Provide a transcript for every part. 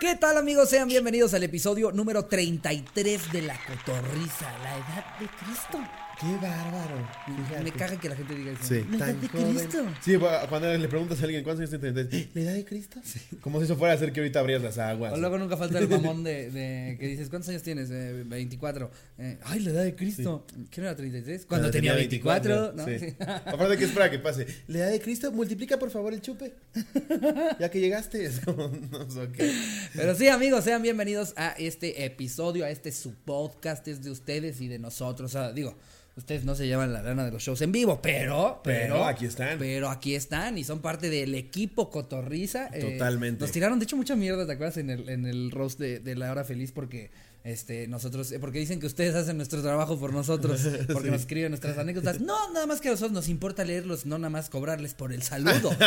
¿Qué tal amigos? Sean bienvenidos al episodio número 33 de La Cotorrisa, la edad de Cristo. Qué bárbaro. Fíjate. Me caga que la gente diga eso. Sí, La edad de joven. Cristo. Sí, cuando le preguntas a alguien cuántos años tienes, te ¿la edad de Cristo? Como si eso fuera a hacer que ahorita abrías las aguas. O luego nunca falta el mamón de, de que dices, ¿cuántos años tienes? Eh, 24. Eh, ay, la edad de Cristo. ¿Qué no era 33? Cuando, tenía 24. ¿no? sí. Sí. Aparte que espera que pase. La edad de Cristo, multiplica por favor el chupe. ya que llegaste. Es como, no sé qué. Pero sí, amigos, sean bienvenidos a este episodio, a este su podcast, es de ustedes y de nosotros. O sea, digo, ustedes no se llevan la lana de los shows en vivo, pero, pero, Pero aquí están. Pero aquí están y son parte del equipo Cotorriza. Eh, Totalmente. nos tiraron, de hecho, mucha mierda, ¿te acuerdas? En el, en el roast de, de La Hora Feliz, porque este, nosotros, eh, porque dicen que ustedes hacen nuestro trabajo por nosotros, porque nos escriben nuestras anécdotas. No, nada más que a nosotros nos importa leerlos, no nada más cobrarles por el saludo.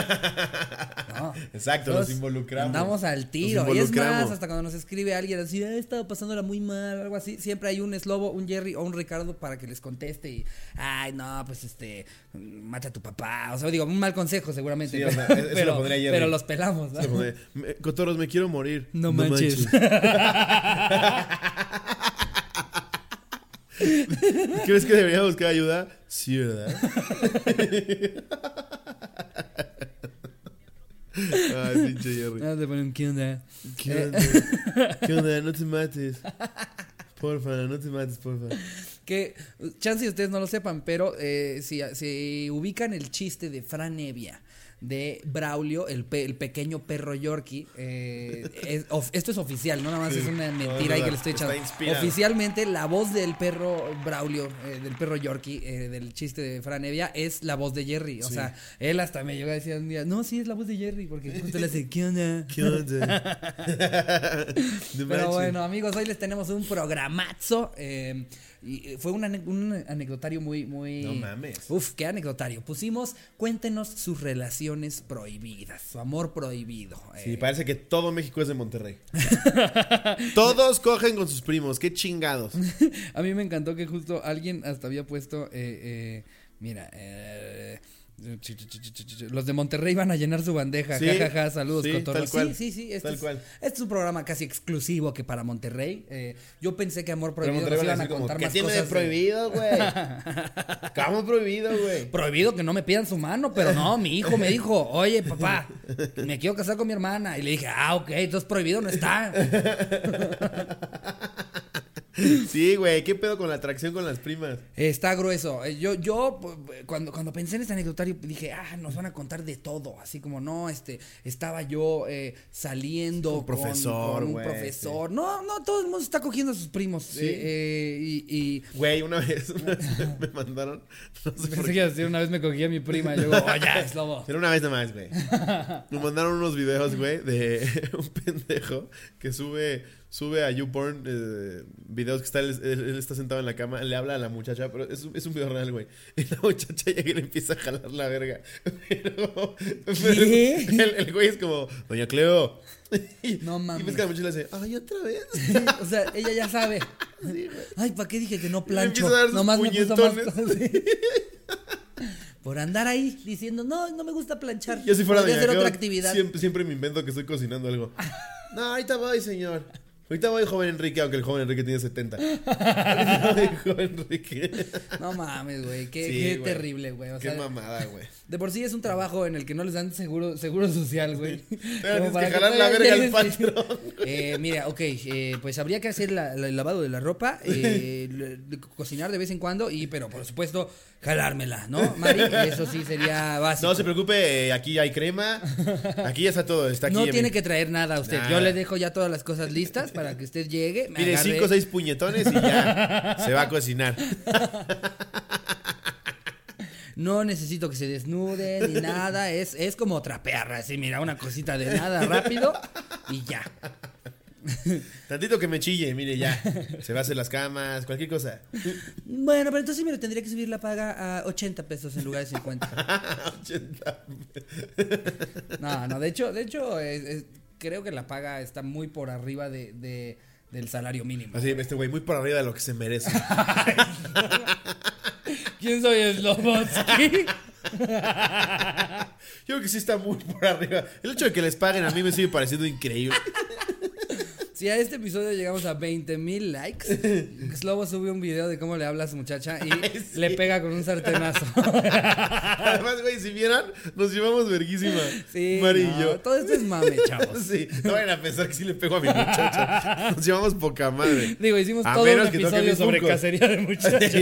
No. Exacto, nos involucramos. Andamos al tiro. Y es más, hasta cuando nos escribe alguien así, "Ah, he estado pasándola muy mal, algo así, siempre hay un Slobo, un Jerry o un Ricardo para que les conteste y, ay, no, pues este, mata a tu papá. O sea, digo, un mal consejo seguramente. Sí, o pero, sea, eso lo pero, pondría Jerry. pero los pelamos, ¿no? Sí, como de, "Me- Cotorros, me quiero morir. No manches. ¿Crees que debería buscar ayuda? Sí, ¿verdad? Ay, pinche Jerry. Ah, te ponen, ¿qué onda? ¿Qué Eh. onda? ¿Qué onda? No te mates. Porfa, no te mates, porfa. Que, chance y ustedes no lo sepan, pero eh, si, si ubican el chiste de Fran Evia, de Braulio, el, pe- el pequeño perro Yorkie, eh, es- esto es oficial, no nada más Sí. es una No, mentira ahí que le estoy echando. Oficialmente, la voz del perro Braulio, eh, del perro Yorkie, eh, del chiste de Fran Evia, es la voz de Jerry. O Sí. sea, él hasta me llegó a decir un día, no, sí es la voz de Jerry, porque justo le hace, ¿qué onda? ¿Qué onda? Pero bueno, amigos, hoy les tenemos un programazo. Y eh, fue un, ane- un anecdotario muy, muy. No mames. Uf, qué anecdotario. Pusimos, cuéntenos sus relaciones prohibidas, su amor prohibido. Sí, eh, parece que todo México es de Monterrey. Todos cogen con sus primos, qué chingados. a mí me encantó que justo alguien hasta había puesto, eh, eh, mira, eh, los de Monterrey van a llenar su bandeja, Sí, jajaja, saludos, sí, cotorros. tal cual, sí, sí, sí, este tal es, cual. este es un programa casi exclusivo que para Monterrey. yo pensé que Amor Prohibido nos iban a como, contar ¿qué más tiene de cosas. de- prohibido, güey? ¿Cómo prohibido, güey? Prohibido que no me pidan su mano, pero no, mi hijo me dijo, oye, papá, me quiero casar con mi hermana. Y le dije, ah, ok, entonces prohibido no está. Sí, güey, ¿qué pedo con la atracción con las primas? Está grueso. Eh, Yo, yo, cuando, cuando pensé en este anecdotario, dije, ah, nos van a contar de todo. Así como, no, este, estaba yo eh, saliendo Un profesor, con, con un profesor. No, no, todo el mundo está cogiendo a sus primos. Sí. Eh, y, Güey, una vez, una vez me mandaron, no sé pensé que una vez me cogí a mi prima. Y yo, oh, ya, es lobo. Pero una vez nada más, güey. Me mandaron unos videos, güey, de un pendejo que sube, sube a YouPorn eh, videos que está, él, está sentado en la cama, le habla a la muchacha, pero es, un- es un video real, güey. Y la muchacha llega y le empieza a jalar la verga. Pero, pero el, el güey es como, Doña Cleo. Y, No mames. Y ves que la muchacha le hace, ay, otra vez. o sea, ella ya sabe. Sí. Ay, ¿para qué dije que no plancho? Nomás me puso más puñetones. cosas. Sí. Por andar ahí diciendo, no, no me gusta planchar. Yo si fuera Doña hacer otra actividad. Siempre, siempre me invento que estoy cocinando algo. No, ahorita voy, señor. Ahorita voy, joven Enrique, aunque el joven Enrique tiene 70. Ahorita voy, joven Enrique. No mames, güey. Qué, Sí, qué güey. terrible, güey. O Qué sea, mamada, güey. de por sí es un trabajo en el que no les dan seguro, seguro social, güey. Pero que jalar la verga al patrón. Eh, mira, ok, eh, pues habría que hacer la- la- el lavado de la ropa, eh, cocinar de vez en cuando, y pero por supuesto, jalármela, ¿no, Mari? Eso sí sería básico. No se preocupe, eh, aquí hay crema. Aquí ya está todo, está aquí. No en tiene mi- que traer nada a usted. Yo le dejo ya todas las cosas listas para que usted llegue. me Mire, cinco o seis puñetones y ya se va a cocinar. No necesito que se desnude ni nada. Es, es como trapear, así, mira, una cosita de nada rápido y ya. Tantito que me chille, mire, ya. Se va a hacer las camas, cualquier cosa. Bueno, pero entonces me lo tendría que subir la paga a 80 pesos en lugar de 50. 80. No, no, de hecho, de hecho, es- es- creo que la paga está muy por arriba de, de- del salario mínimo. Así, este güey, muy por arriba de lo que se merece. ¿Quién soy Slobotsky? Yo creo que sí está muy por arriba. El hecho de que les paguen a mí me sigue pareciendo increíble. Si a este episodio llegamos a 20 mil likes, Slobo sube un video de cómo le habla a su muchacha y Ay, sí. le pega con un sartenazo. Además, güey, si vieran, nos llevamos verguísima. Sí, Mari no, y yo. todo esto es mame, chavos. Sí, no vayan a pensar que sí le pego a mi muchacha. Nos llevamos poca madre. Digo, hicimos A todo un episodio sobre cacería de muchachos.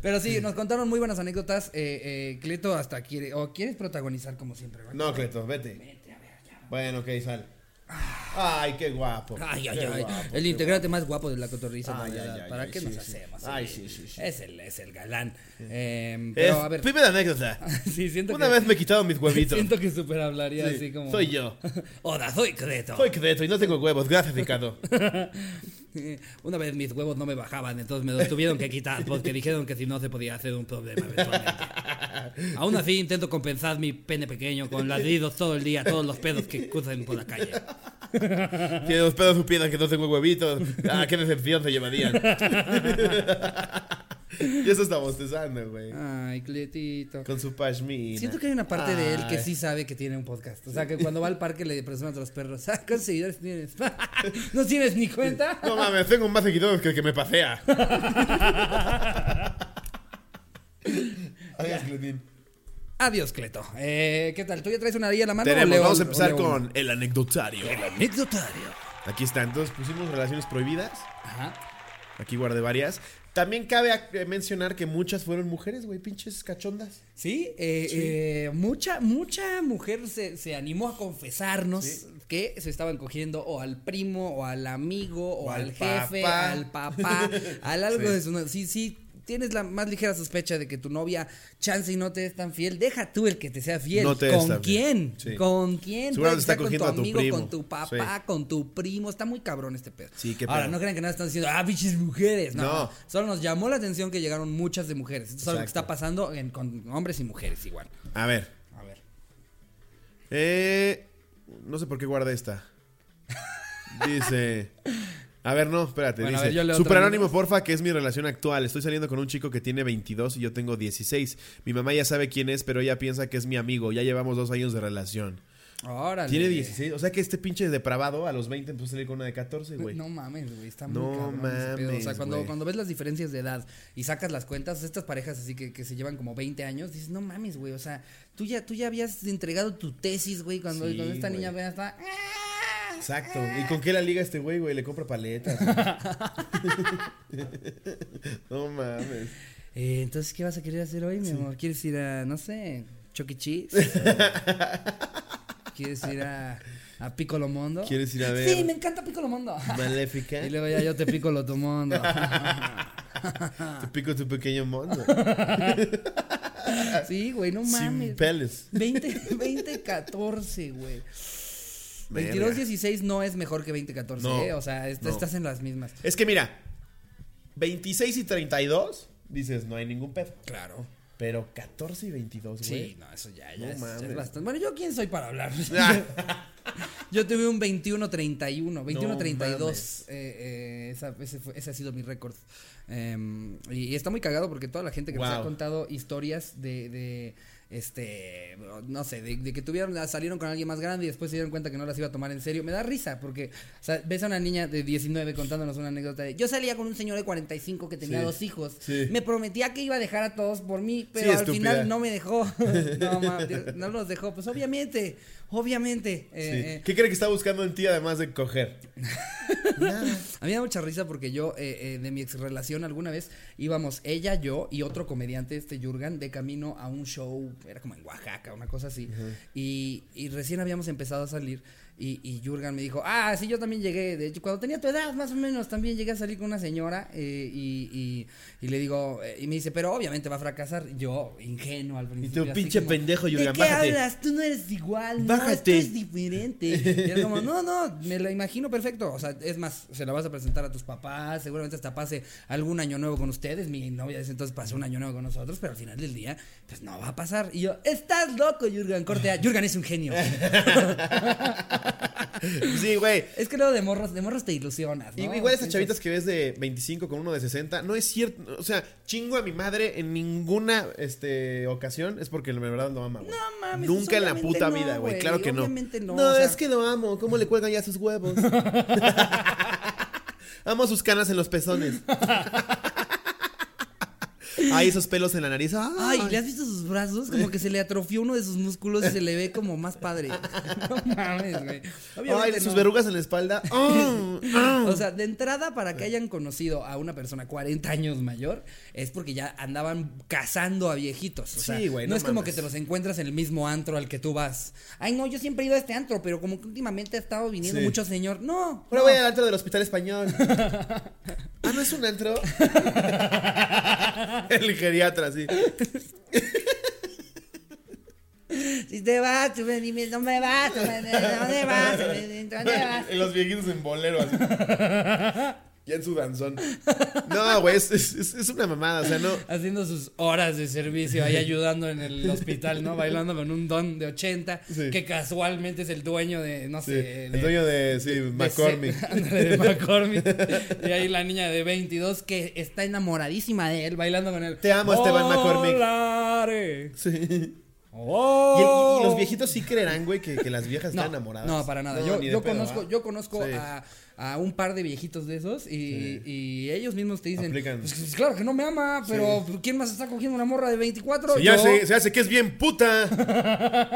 Pero sí, nos contaron muy buenas anécdotas. Eh, eh, Cleto hasta quiere, o quieres protagonizar como siempre. ¿verdad? No, Cleto, vete. Vete, a ver, ya. Bueno, ok, sal. Ay, qué guapo. Ay, ay, ay. guapo, el integrante más guapo de la cotorriza. Ay, la ay, verdad. ay, ¿Para qué sí, nos sí. hacemos? Ay, sí, sí, sí. Es el, es el galán. Eh, Es pero a ver. primera anécdota. sí, siento Una que, vez me he quitado mis huevitos. siento que super hablaría Sí, así como. Soy yo. Hola, soy Cleto. Soy Cleto y no tengo huevos. Gracias, Ricardo. Una vez mis huevos no me bajaban, entonces me los tuvieron que quitar porque dijeron que si no se podía hacer un problema eventualmente. Aún así intento compensar mi pene pequeño con ladridos todo el día, todos los pedos que cruzan por la calle. Tiene los pedos supieran que no tengo huevitos. Ah, qué decepción se llevarían. y eso está bostezando, güey. Ay, Cletito. Con su pashmina. Siento que hay una parte de él que sí sabe que tiene un podcast. O sea, que cuando va al parque le presume a los perros. Ah, ¿cuántos seguidores tienes? ¿No tienes ni cuenta? No mames, tengo más seguidores que el que me pasea. Adiós, Cletín. Adiós, Cleto. Eh, ¿Qué tal? ¿Tú ya traes una vía en la mano? o Tenemos, leo- vamos a o empezar leo con uno? el anecdotario. El anecdotario. Aquí está, entonces pusimos relaciones prohibidas. Ajá. Aquí guardé varias. También cabe eh, mencionar que muchas fueron mujeres, güey, pinches cachondas. Sí, eh, eh, mucha, mucha mujer se, se animó a confesarnos Sí. que se estaban cogiendo o al primo, o al amigo, o, O al, al jefe, papá. al papá, al algo Sí. de su Sí, sí, tienes la más ligera sospecha de que tu novia chance y no te es tan fiel, deja tú el que te sea fiel. No te ¿Con quién? Sí. ¿Con quién? Con cogiendo a tu amigo, con tu papá, Sí. con tu primo. Está muy cabrón este pedo. Sí, qué Ahora, pedo. no crean que nada están diciendo, ah, bichis mujeres. No, No. Solo nos llamó la atención que llegaron muchas de mujeres. Esto es algo que está pasando en- con hombres y mujeres igual. A ver. A ver. Eh, no sé por qué guardé esta. Dice. A ver, no, espérate. Bueno, dice. ver, Super anónimo, porfa, que es mi relación actual. Estoy saliendo con un chico que tiene 22 y yo tengo 16. Mi mamá ya sabe quién es, pero ella piensa que es mi amigo. Ya llevamos dos años de relación. Órale. Tiene 16. O sea que este pinche depravado a los 20 empezó a salir con una de 14, güey. No mames, güey, está muy No cabrón pedo. O sea, mames, cuando, cuando ves las diferencias de edad y sacas las cuentas, estas parejas así que, que se llevan como 20 años, dices, no mames, güey, o sea, tú ya, tú ya habías entregado tu tesis, güey, cuando, Sí, cuando esta güey. niña vea está... Exacto. ¿Y con qué la liga este güey, güey? Le compra paletas. no mames. Eh, entonces, ¿qué vas a querer hacer hoy, mi amor? ¿Quieres ir a, no sé, Chuck E. Cheese? ¿Quieres ir a, a Piccolo Mondo? ¿Quieres ir a ver Sí, me encanta Piccolo Mondo. Maléfica? y luego ya yo te pico lo tu mundo. Te pico tu pequeño mundo. sí, güey, no Sin mames. peles. 20, 20, 14, güey. 22, Verga. 16 no es mejor que 20, 14, No, ¿eh? O sea, est- no. estás en las mismas. Es que mira, 26 y 32, dices, no hay ningún pedo. Claro. Pero 14 y 22, güey. Sí, no, eso ya, ya, No es, ya es mames. bastante. Bueno, ¿yo quién soy para hablar? Ah, Yo tuve un 21-31, No 21-32. mames. eh, eh, esa- ese, fue- ese ha sido mi récord. Em, y, y está muy cagado porque toda la gente que nos ha Wow. contado historias de, de este, no sé, de, de que tuvieron, salieron con alguien más grande y después se dieron cuenta que no las iba a tomar en serio. Me da risa porque, o sea, ves a una niña de 19 contándonos una anécdota de, yo salía con un señor de 45 que tenía Sí. dos hijos. Sí. Me prometía que iba a dejar a todos por mí, pero al estúpida. final no me dejó. no, ma, no los dejó. Pues obviamente, obviamente. eh, sí. eh, ¿Qué cree que está buscando en ti además de coger? Nada. a mí me da mucha risa porque yo, eh, eh, de mi ex relación, alguna vez íbamos ella, yo y otro comediante, este Jurgen, de camino a un show, era como en Oaxaca, una cosa así. y, y recién habíamos empezado a salir. Y, y Jurgen me dijo, ah, sí, yo también llegué. De hecho, cuando tenía tu edad, más o menos, también llegué a salir con una señora. eh, y, y, y le digo, eh, y me dice, pero obviamente va a fracasar. Yo, ingenuo al Y principio. tú, así pinche como, pendejo, ¿De Jurgen, qué bájate. hablas? Tú no eres igual. No, Bájate. esto es diferente. Y era como, no, no, me lo imagino perfecto. O sea, es más, se la vas a presentar a tus papás, seguramente hasta pase algún año nuevo con ustedes. Mi novia desde entonces pasó un año nuevo con nosotros, pero al final del día, pues no va a pasar. Y yo, estás loco, Jurgen, corte A. Jurgen es un genio. Sí, güey. Es que luego de morros, de morros te ilusionas, Y- ¿no? Igual esas chavitas que ves de 25 con uno de 60, no es cierto. O sea, chingo a mi madre en ninguna este, ocasión es porque en verdad lo ama, güey. No mames. Nunca en la puta no, vida, güey. Claro que no. No. No, o sea, es que lo amo. ¿Cómo le cuelgan ya sus huevos? amo sus canas en los pezones. Ay, esos pelos en la nariz. Ay, ¿le has visto sus brazos? Como que se le atrofió uno de sus músculos y se le ve como más padre. No mames, güey. Ay, sus no. verrugas en la espalda. O sea, de entrada, para que hayan conocido a una persona 40 años mayor, es porque ya andaban cazando a viejitos. O sea, Sí, güey, no, no es como que te los encuentras en el mismo antro al que tú vas. Ay, no, yo siempre he ido a este antro, pero como que últimamente ha estado viniendo Sí. mucho señor. No. Ahora no. voy al antro del hospital español. ah, ¿no es un antro? El geriatra, sí. Si te vas, tú me dime, no me vas, tú me- ¿dónde vas? ¿Dónde vas? Los viejitos en bolero así. Ya en su danzón. No, güey, es, es- es- es una mamada, o sea, no. Haciendo sus horas de servicio ahí ayudando en el hospital, ¿no? Bailando con un don de 80 Sí. que casualmente es el dueño de, no Sí, sé, el dueño de, sí, de McCormick. de McCormick. y ahí la niña de 22 que está enamoradísima de él, bailando con él. Te amo, Esteban McCormick. Volare. Sí. Y, el- Oh. y- los viejitos sí creerán, güey, que, que las viejas no, están enamoradas. No, para nada. No, yo yo pedo, conozco, yo conozco Sí. a, a un par de viejitos de esos y, y ellos mismos te dicen, pues, pues, claro que no me ama, pero ¿quién más está cogiendo una morra de 24? Sí, ya Yo. se, se hace que es bien puta.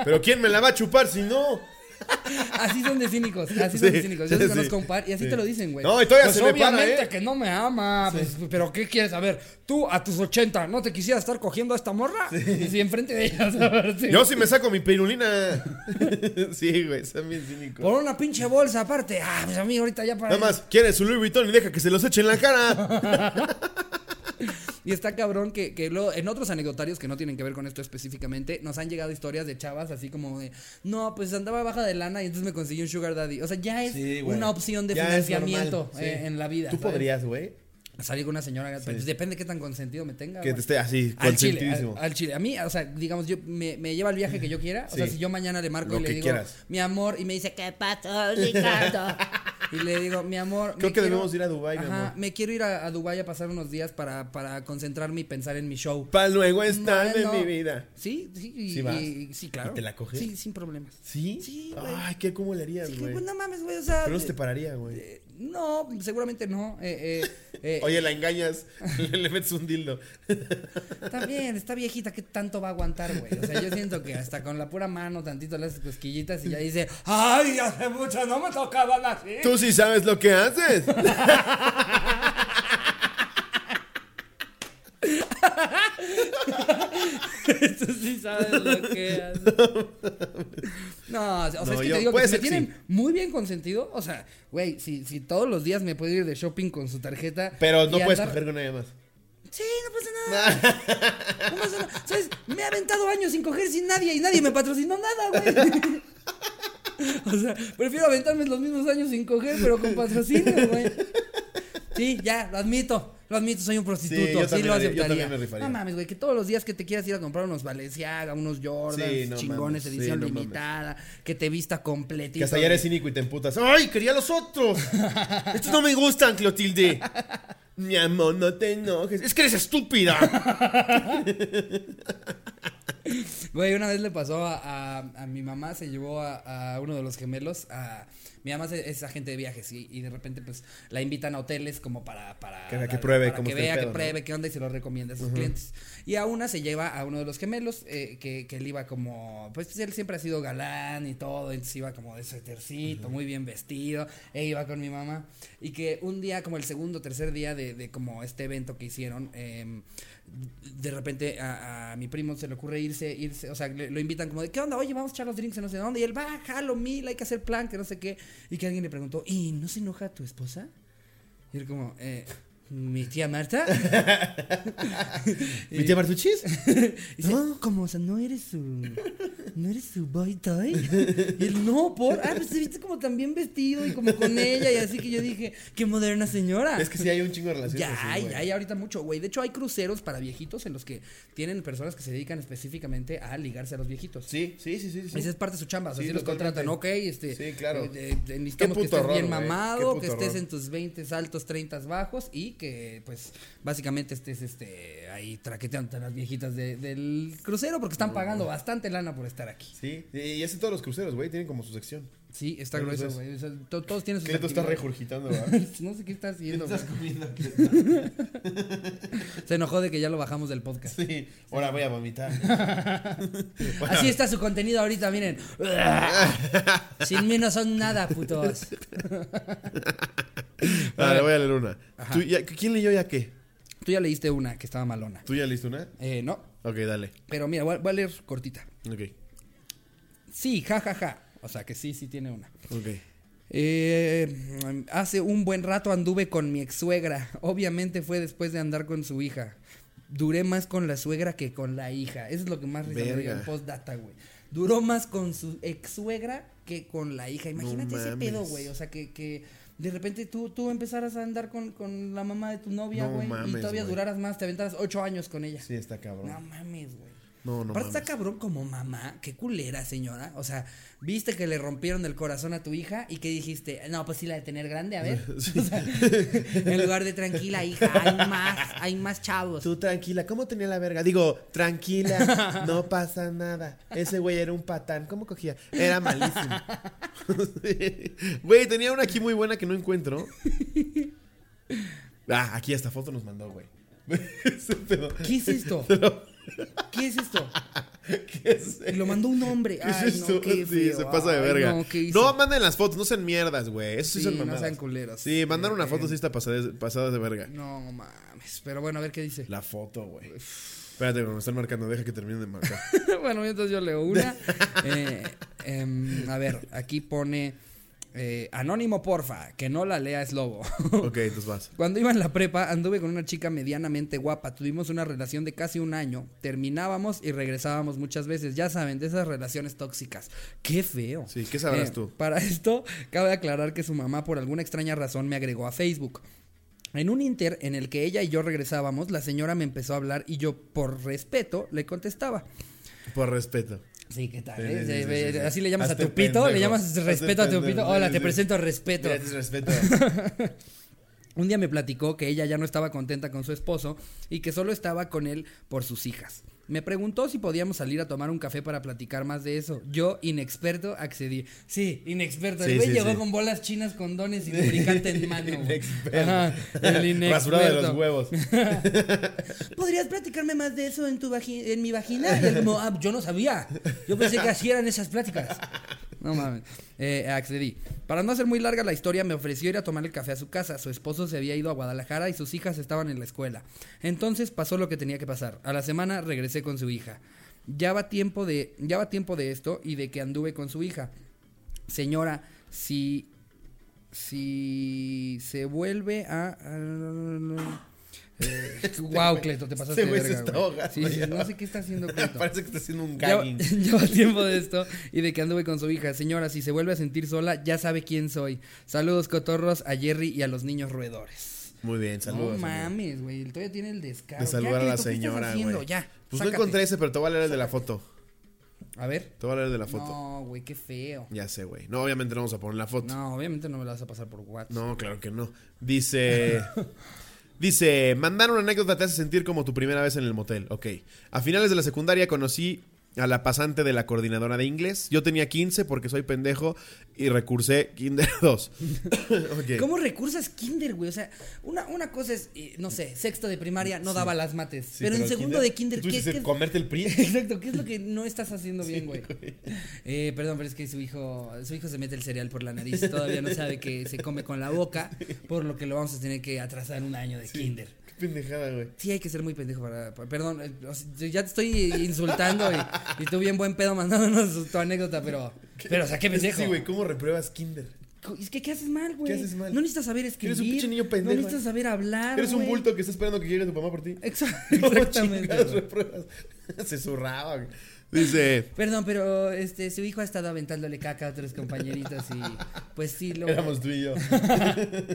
Pero ¿quién me la va a chupar si no? Así son de cínicos, así son de cínicos. Yo sí conozco un par y así Sí. te lo dicen, güey. No, y todavía Pues se me para, obviamente ¿eh? que no me ama, pues, pero ¿qué quieres saber? Tú a tus 80 no te quisieras estar cogiendo a esta morra y si enfrente de ellas, a ver. Yo sí me saco mi pirulina. sí, güey, son bien cínicos. por una pinche bolsa aparte. Ah, pues a mí ahorita ya para Nada más, quiere su Louis Vuitton y deja que se los eche en la cara. Y está cabrón que, que luego, en otros anecdotarios que no tienen que ver con esto específicamente, nos han llegado historias de chavas así como de, no, pues andaba baja de lana y entonces me conseguí un sugar daddy. O sea, ya es Sí, una opción de Ya financiamiento normal, eh, sí. en la vida. Tú ¿sabes? podrías, güey, Salir con una señora, pues depende qué tan consentido me tenga. que te esté así, Al chile, al, al chile. A mí, o sea, digamos, yo me, me lleva el viaje que yo quiera. O sea, Sí. si yo mañana le marco Lo y le digo, quieras. mi amor, y me dice, ¿qué pasó, Ricardo? y le digo, mi amor. Creo me que debemos ir a Dubái, mi amor. me quiero ir a, a Dubái a pasar unos días para, para concentrarme y pensar en mi show. Para luego estar Bueno. en mi vida. Sí, sí, y, ¿Sí vas? y- sí, claro. ¿Y te la coges? Sí, sin problemas. ¿Sí? Sí, güey. Ay, ¿qué cómo le harías, Sí, güey? pues no mames, güey, o sea. Pero no te pararía, güey. eh, no, seguramente no. Eh, eh, eh, Oye, la engañas, le, le metes un dildo. También, está viejita, ¿qué tanto va a aguantar, güey? O sea, yo siento que hasta con la pura mano tantito le haces cosquillitas y ya dice, ¡ay, hace mucho no me tocaban así! Tú sí sabes lo que haces. Tú sí sabes lo que haces. No, o sea, No, es que yo- te digo que si me tienen sí. muy bien consentido, o sea, güey, si, si todos los días me puedo ir de shopping con su tarjeta. Pero no puedes andar- coger con nadie más. Sí, no pasa nada. No pasa nada. ¿Sabes? Me he aventado años sin coger sin nadie y nadie me patrocinó nada, güey. O sea, prefiero aventarme los mismos años sin coger, pero con patrocinio, güey. Sí, ya, lo admito. Lo admito, soy un prostituto. Sí, Sí, yo también lo yo aceptaría. también me rifaría. no mames, güey, que todos los días que te quieras ir a comprar unos Balenciaga, unos Jordans, Sí, no chingones, mames, edición sí, no mames. limitada, que te vista completito. Que hasta ya eres cínico y te emputas. ¡Ay, quería los otros! Estos no me gustan, Clotilde. Mi amor, no te enojes. Es que eres estúpida. Güey, una vez le pasó a, a, a mi mamá, se llevó a, a uno de los gemelos a... Mi mamá es, es agente de viajes y, y de repente pues la invitan a hoteles como para... para Que vea, que pruebe para que vea, pedo, que ¿no? pruebe qué onda y se lo recomienda a sus clientes. Y a una se lleva a uno de los gemelos eh, que, que él iba como... Pues él siempre ha sido galán y todo, entonces iba como de suétercito, muy bien vestido, e iba con mi mamá. Y que un día, como el segundo tercer día de, de como este evento que hicieron... em, de repente a, mi primo se le ocurre irse, irse, o sea, le- lo invitan como de, ¿qué onda? Oye, vamos a echar los drinks no sé dónde. Y él va, jalo mil, hay que hacer plan, que no sé qué. Y que alguien le preguntó, ¿y no se enoja tu esposa? Y él como, eh, ¿mi tía Marta? ¿Mi tía Martuchis? Dice, ¿cómo? O sea, no eres su ¿no eres su boy toy? Y él, no, por, ah, pues te viste como tan bien vestido y como con ella y así que yo dije, qué moderna señora. Es que sí hay un chingo de relaciones. Ya así, hay, hay ahorita mucho, güey. De hecho, hay cruceros para viejitos en los que tienen personas que se dedican específicamente a ligarse a los viejitos. Sí, sí, sí, sí. sí. Esa es parte de su chamba, o sea, Sí, si los contratan, ok, este. Sí, claro. eh, eh, necesitamos Qué que puto estés bien horror, güey, mamado, que estés horror. en tus 20 altos, 30 bajos y que, pues, básicamente estés, este, ahí traqueteando a las viejitas de- del crucero porque están pagando bastante lana por estar aquí. Sí, y en todos los cruceros, güey, tienen como su sección. Sí, está grueso, güey. O sea, to- todos tienen sus Cleto está regurgitando, ¿verdad? No sé qué está haciendo, estás güey. comiendo? Se enojó de que ya lo bajamos del podcast. Sí, ahora voy a vomitar. Bueno, Así está su contenido ahorita, miren. Sin mí no son nada, putos. Vale, voy a leer una. Ajá. ¿Tú ya- ¿Quién leyó ya qué? Tú ya leíste una que estaba malona. ¿Tú ya leíste una? Eh, no. Ok, dale. Pero mira, voy a, voy a leer cortita. Ok, Sí, ja, ja, ja. O sea que sí, sí tiene una. ok. Eh, hace un buen rato anduve con mi ex suegra. Obviamente fue después de andar con su hija. Duré más con la suegra que con la hija. Eso es lo que más Verga. en postdata, güey. Duró más con su ex suegra que con la hija. Imagínate ese pedo, güey. O sea, que, que de repente tú, tú empezaras a andar con, con la mamá de tu novia, No güey. y mames, todavía güey. duraras más, te aventaras ocho años con ella. Sí, está cabrón. No mames, güey. No, no Aparte está cabrón como mamá, qué culera señora. O sea, viste que le rompieron el corazón a tu hija y que dijiste, no, pues sí la de tener grande, a ver. O sea, en lugar de tranquila, hija, hay más, hay más chavos. Tú tranquila, ¿cómo tenía la verga? Digo, tranquila, no pasa nada. Ese güey era un patán. ¿Cómo cogía? Era malísimo. Güey, tenía una aquí muy buena que no encuentro. Ah, aquí esta foto nos mandó, güey. ¿Qué es esto? ¿Qué es esto? ¿Qué es lo mandó un hombre. ¿Qué es Ay, esto? no, qué sí, se pasa de Ay, verga. No, manden las fotos, no sean mierdas, güey. Eso sí, Sí, son no sean. Sí, mandar una Eh, foto sí está pasada de, pasada de verga. No mames. Pero bueno, a ver qué dice. La foto, güey. Espérate, me están marcando, deja que terminen de marcar. bueno, entonces yo leo una. Eh, em, a ver, aquí pone eh, Anónimo, porfa. Que no la lea es lobo. ok, entonces vas. Cuando iba en la prepa, anduve con una chica medianamente guapa. Tuvimos una relación de casi un año. Terminábamos y regresábamos muchas veces. Ya saben, de esas relaciones tóxicas. Qué feo. Sí, ¿qué sabrás Eh, tú? Para esto, cabe aclarar que su mamá, por alguna extraña razón, me agregó a Facebook. En un inter en el que ella y yo regresábamos, la señora me empezó a hablar y yo, por respeto, le contestaba. Por respeto. Sí, ¿qué tal? Sí, eh? sí, sí. Así le llamas Hazte a tu pito, le llamas Hazte respeto a tu pito. Hola, te presento respeto. Un día me platicó que ella ya no estaba contenta con su esposo y que solo estaba con él por sus hijas. Me preguntó si podíamos salir a tomar un café para platicar más de eso. Yo, inexperto, accedí. Sí, inexperto. El Sí, güey sí, llegó sí. con bolas chinas, condones y lubricante en mano. Inexperto. Ajá, el inexperto. Basura de los huevos. ¿Podrías platicarme más de eso en tu en mi vagina? Y él como, ah, yo no sabía. Yo pensé que así eran esas pláticas. No mames. Eh, accedí. Para no hacer muy larga la historia, me ofreció ir a tomar el café a su casa. Su esposo se había ido a Guadalajara y sus hijas estaban en la escuela. Entonces pasó lo que tenía que pasar. A la semana regresé con su hija. Ya va tiempo de, ya va tiempo de esto y de que anduve con su hija. Señora, si si se vuelve a, eh, wow, Cleto, te pasaste Ese de verga, está Sí, sí, no sé qué está haciendo Cleto. Parece que está haciendo un gagging. lleva tiempo de esto y de que anduve con su hija. Señora, si se vuelve a sentir sola, ya sabe quién soy. Saludos cotorros a Jerry y a los niños roedores. Muy bien, saludos. no mames, güey. el Todavía tiene el descaro. De saludar a la Cleto, ¿qué estás señora, güey. Ya. Pues sácate. no encontré ese, pero te voy a leer el de la foto. A ver. Te voy a leer el de la foto. No, güey, qué feo. Ya sé, güey. No, obviamente no vamos a poner la foto. No, obviamente no me la vas a pasar por WhatsApp. No, claro que no. Dice. Dice, mandar una anécdota te hace sentir como tu primera vez en el motel. Ok. A finales de la secundaria conocí a la pasante de la coordinadora de inglés. Yo tenía 15 porque soy pendejo y recursé Kinder 2. Ok. ¿Cómo recursas kinder, güey? O sea, una, una cosa es, eh, no sé, sexto de primaria no daba las mates. Sí, pero, en segundo de kinder, ¿qué, qué- comerte el PRI. Exacto, ¿qué es lo que no estás haciendo bien, güey? Eh, perdón, pero es que su hijo, su hijo se mete el cereal por la nariz, todavía no sabe que se come con la boca, por lo que lo vamos a tener que atrasar un año de kinder. Pendejada, güey. Sí, hay que ser muy pendejo para. para- perdón, eh, ya te estoy insultando y, y tú bien buen pedo mandándonos tu anécdota, pero. Pero, o sea, qué pendejo. Sí, güey, ¿cómo repruebas Kinder? Es que, ¿qué haces mal, güey? ¿Qué haces mal? No necesitas saber escribir. Eres un pinche niño pendejo. No necesitas saber hablar. Eres un güey. bulto que está esperando que llegue tu mamá por ti. Exa- ¿Cómo Exactamente. chingados güey. repruebas? Se zurraba. güey. Dice, Perdón, pero este su hijo ha estado aventándole caca a otros compañeritos y pues sí lo éramos tú y yo.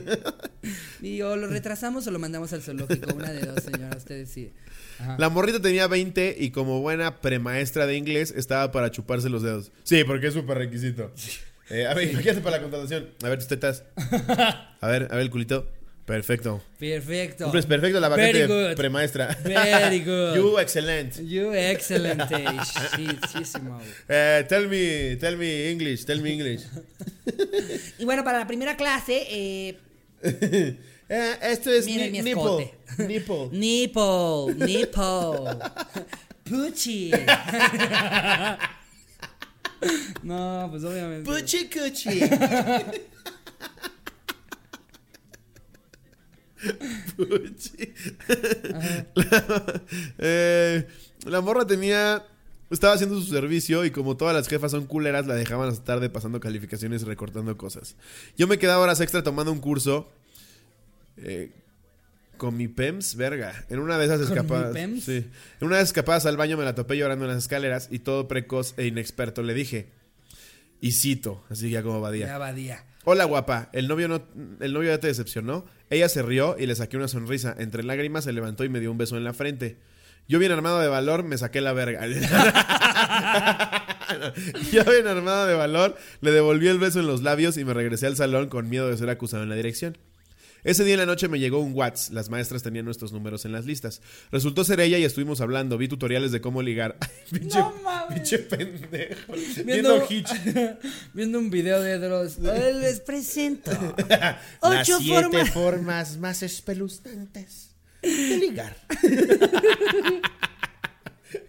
y o lo retrasamos o lo mandamos al zoológico, una de dos, señora, ustedes sí. Ajá. La morrita tenía 20 y como buena premaestra de inglés estaba para chuparse los dedos. Sí, porque es súper requisito. Eh, a ver, imagínate para la contratación. A ver tus tetas. A ver, a ver el culito. Perfecto. Perfecto. Cumples perfecto la vacante premaestra. Very good. You excellent. You excellent. Muchísimo. Eh, tell me, tell me English, tell me English. Y bueno, para la primera clase, eh, Eh, esto es Miren ni- mi nipple. Nipple. nipple, nipple, puchi. No, pues obviamente. Puchi cuchi. Puchi. La, eh, la morra tenía. Estaba haciendo su servicio y como todas las jefas son culeras, la dejaban hasta tarde pasando calificaciones y recortando cosas. Yo me quedaba horas extra tomando un curso. eh, con mi PEMS, verga. En una de esas ¿Con mi escapadas. PEMS? Sí. En una de esas escapadas al baño me la topé llorando en las escaleras y todo precoz e inexperto le dije. Y cito, así ya como vadía. Ya Badía. Hola guapa, el novio no, el novio ya te decepcionó. Ella se rió y le saqué una sonrisa. Entre lágrimas se levantó y me dio un beso en la frente. Yo bien armado de valor me saqué la verga. Yo bien armado de valor le devolví el beso en los labios y me regresé al salón con miedo de ser acusado en la dirección. Ese día en la noche me llegó un WhatsApp. Las maestras tenían nuestros números en las listas. Resultó ser ella y estuvimos hablando. Vi tutoriales de cómo ligar. pinche, No mames. pinche pendejo. Viendo, Viendo Hitch. viendo un video de Dross. Les presento. Ocho siete formas. formas más espeluznantes de ligar.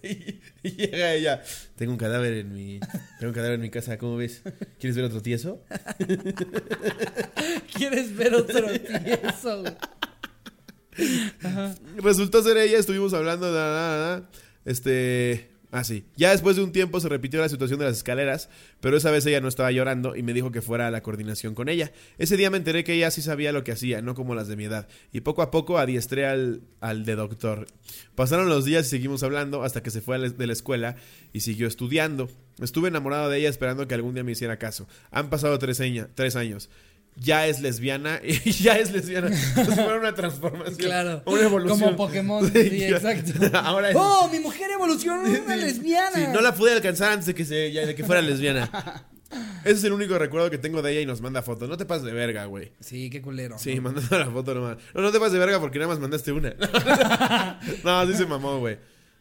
y, y llega ella. Tengo un cadáver en mi. Tengo un cadáver en mi casa, ¿cómo ves? ¿Quieres ver otro tieso? ¿Quieres ver otro tieso? güey? Resultó ser ella, estuvimos hablando de nada, nada. Este. Ah, sí. Ya después de un tiempo se repitió la situación de las escaleras, pero esa vez ella no estaba llorando y me dijo que fuera a la coordinación con ella. Ese día me enteré que ella sí sabía lo que hacía, no como las de mi edad. Y poco a poco adiestré al, al de doctor. Pasaron los días y seguimos hablando hasta que se fue de la escuela y siguió estudiando. Estuve enamorado de ella esperando que algún día me hiciera caso. Han pasado tres años. Ya es lesbiana y ya es lesbiana. Entonces fue una transformación. Claro. Una evolución. Como Pokémon. Sí, exacto. Ahora es- ¡Oh, mi mujer evolucionó en una lesbiana! Sí, no la pude alcanzar antes de que, se, ya- de que fuera lesbiana. Ese es el único recuerdo que tengo de ella y nos manda fotos. No te pases de verga, güey. Sí, qué culero. Sí, mandando la foto nomás. No, no te pases de verga porque nada más mandaste una. no, sí se mamó, güey.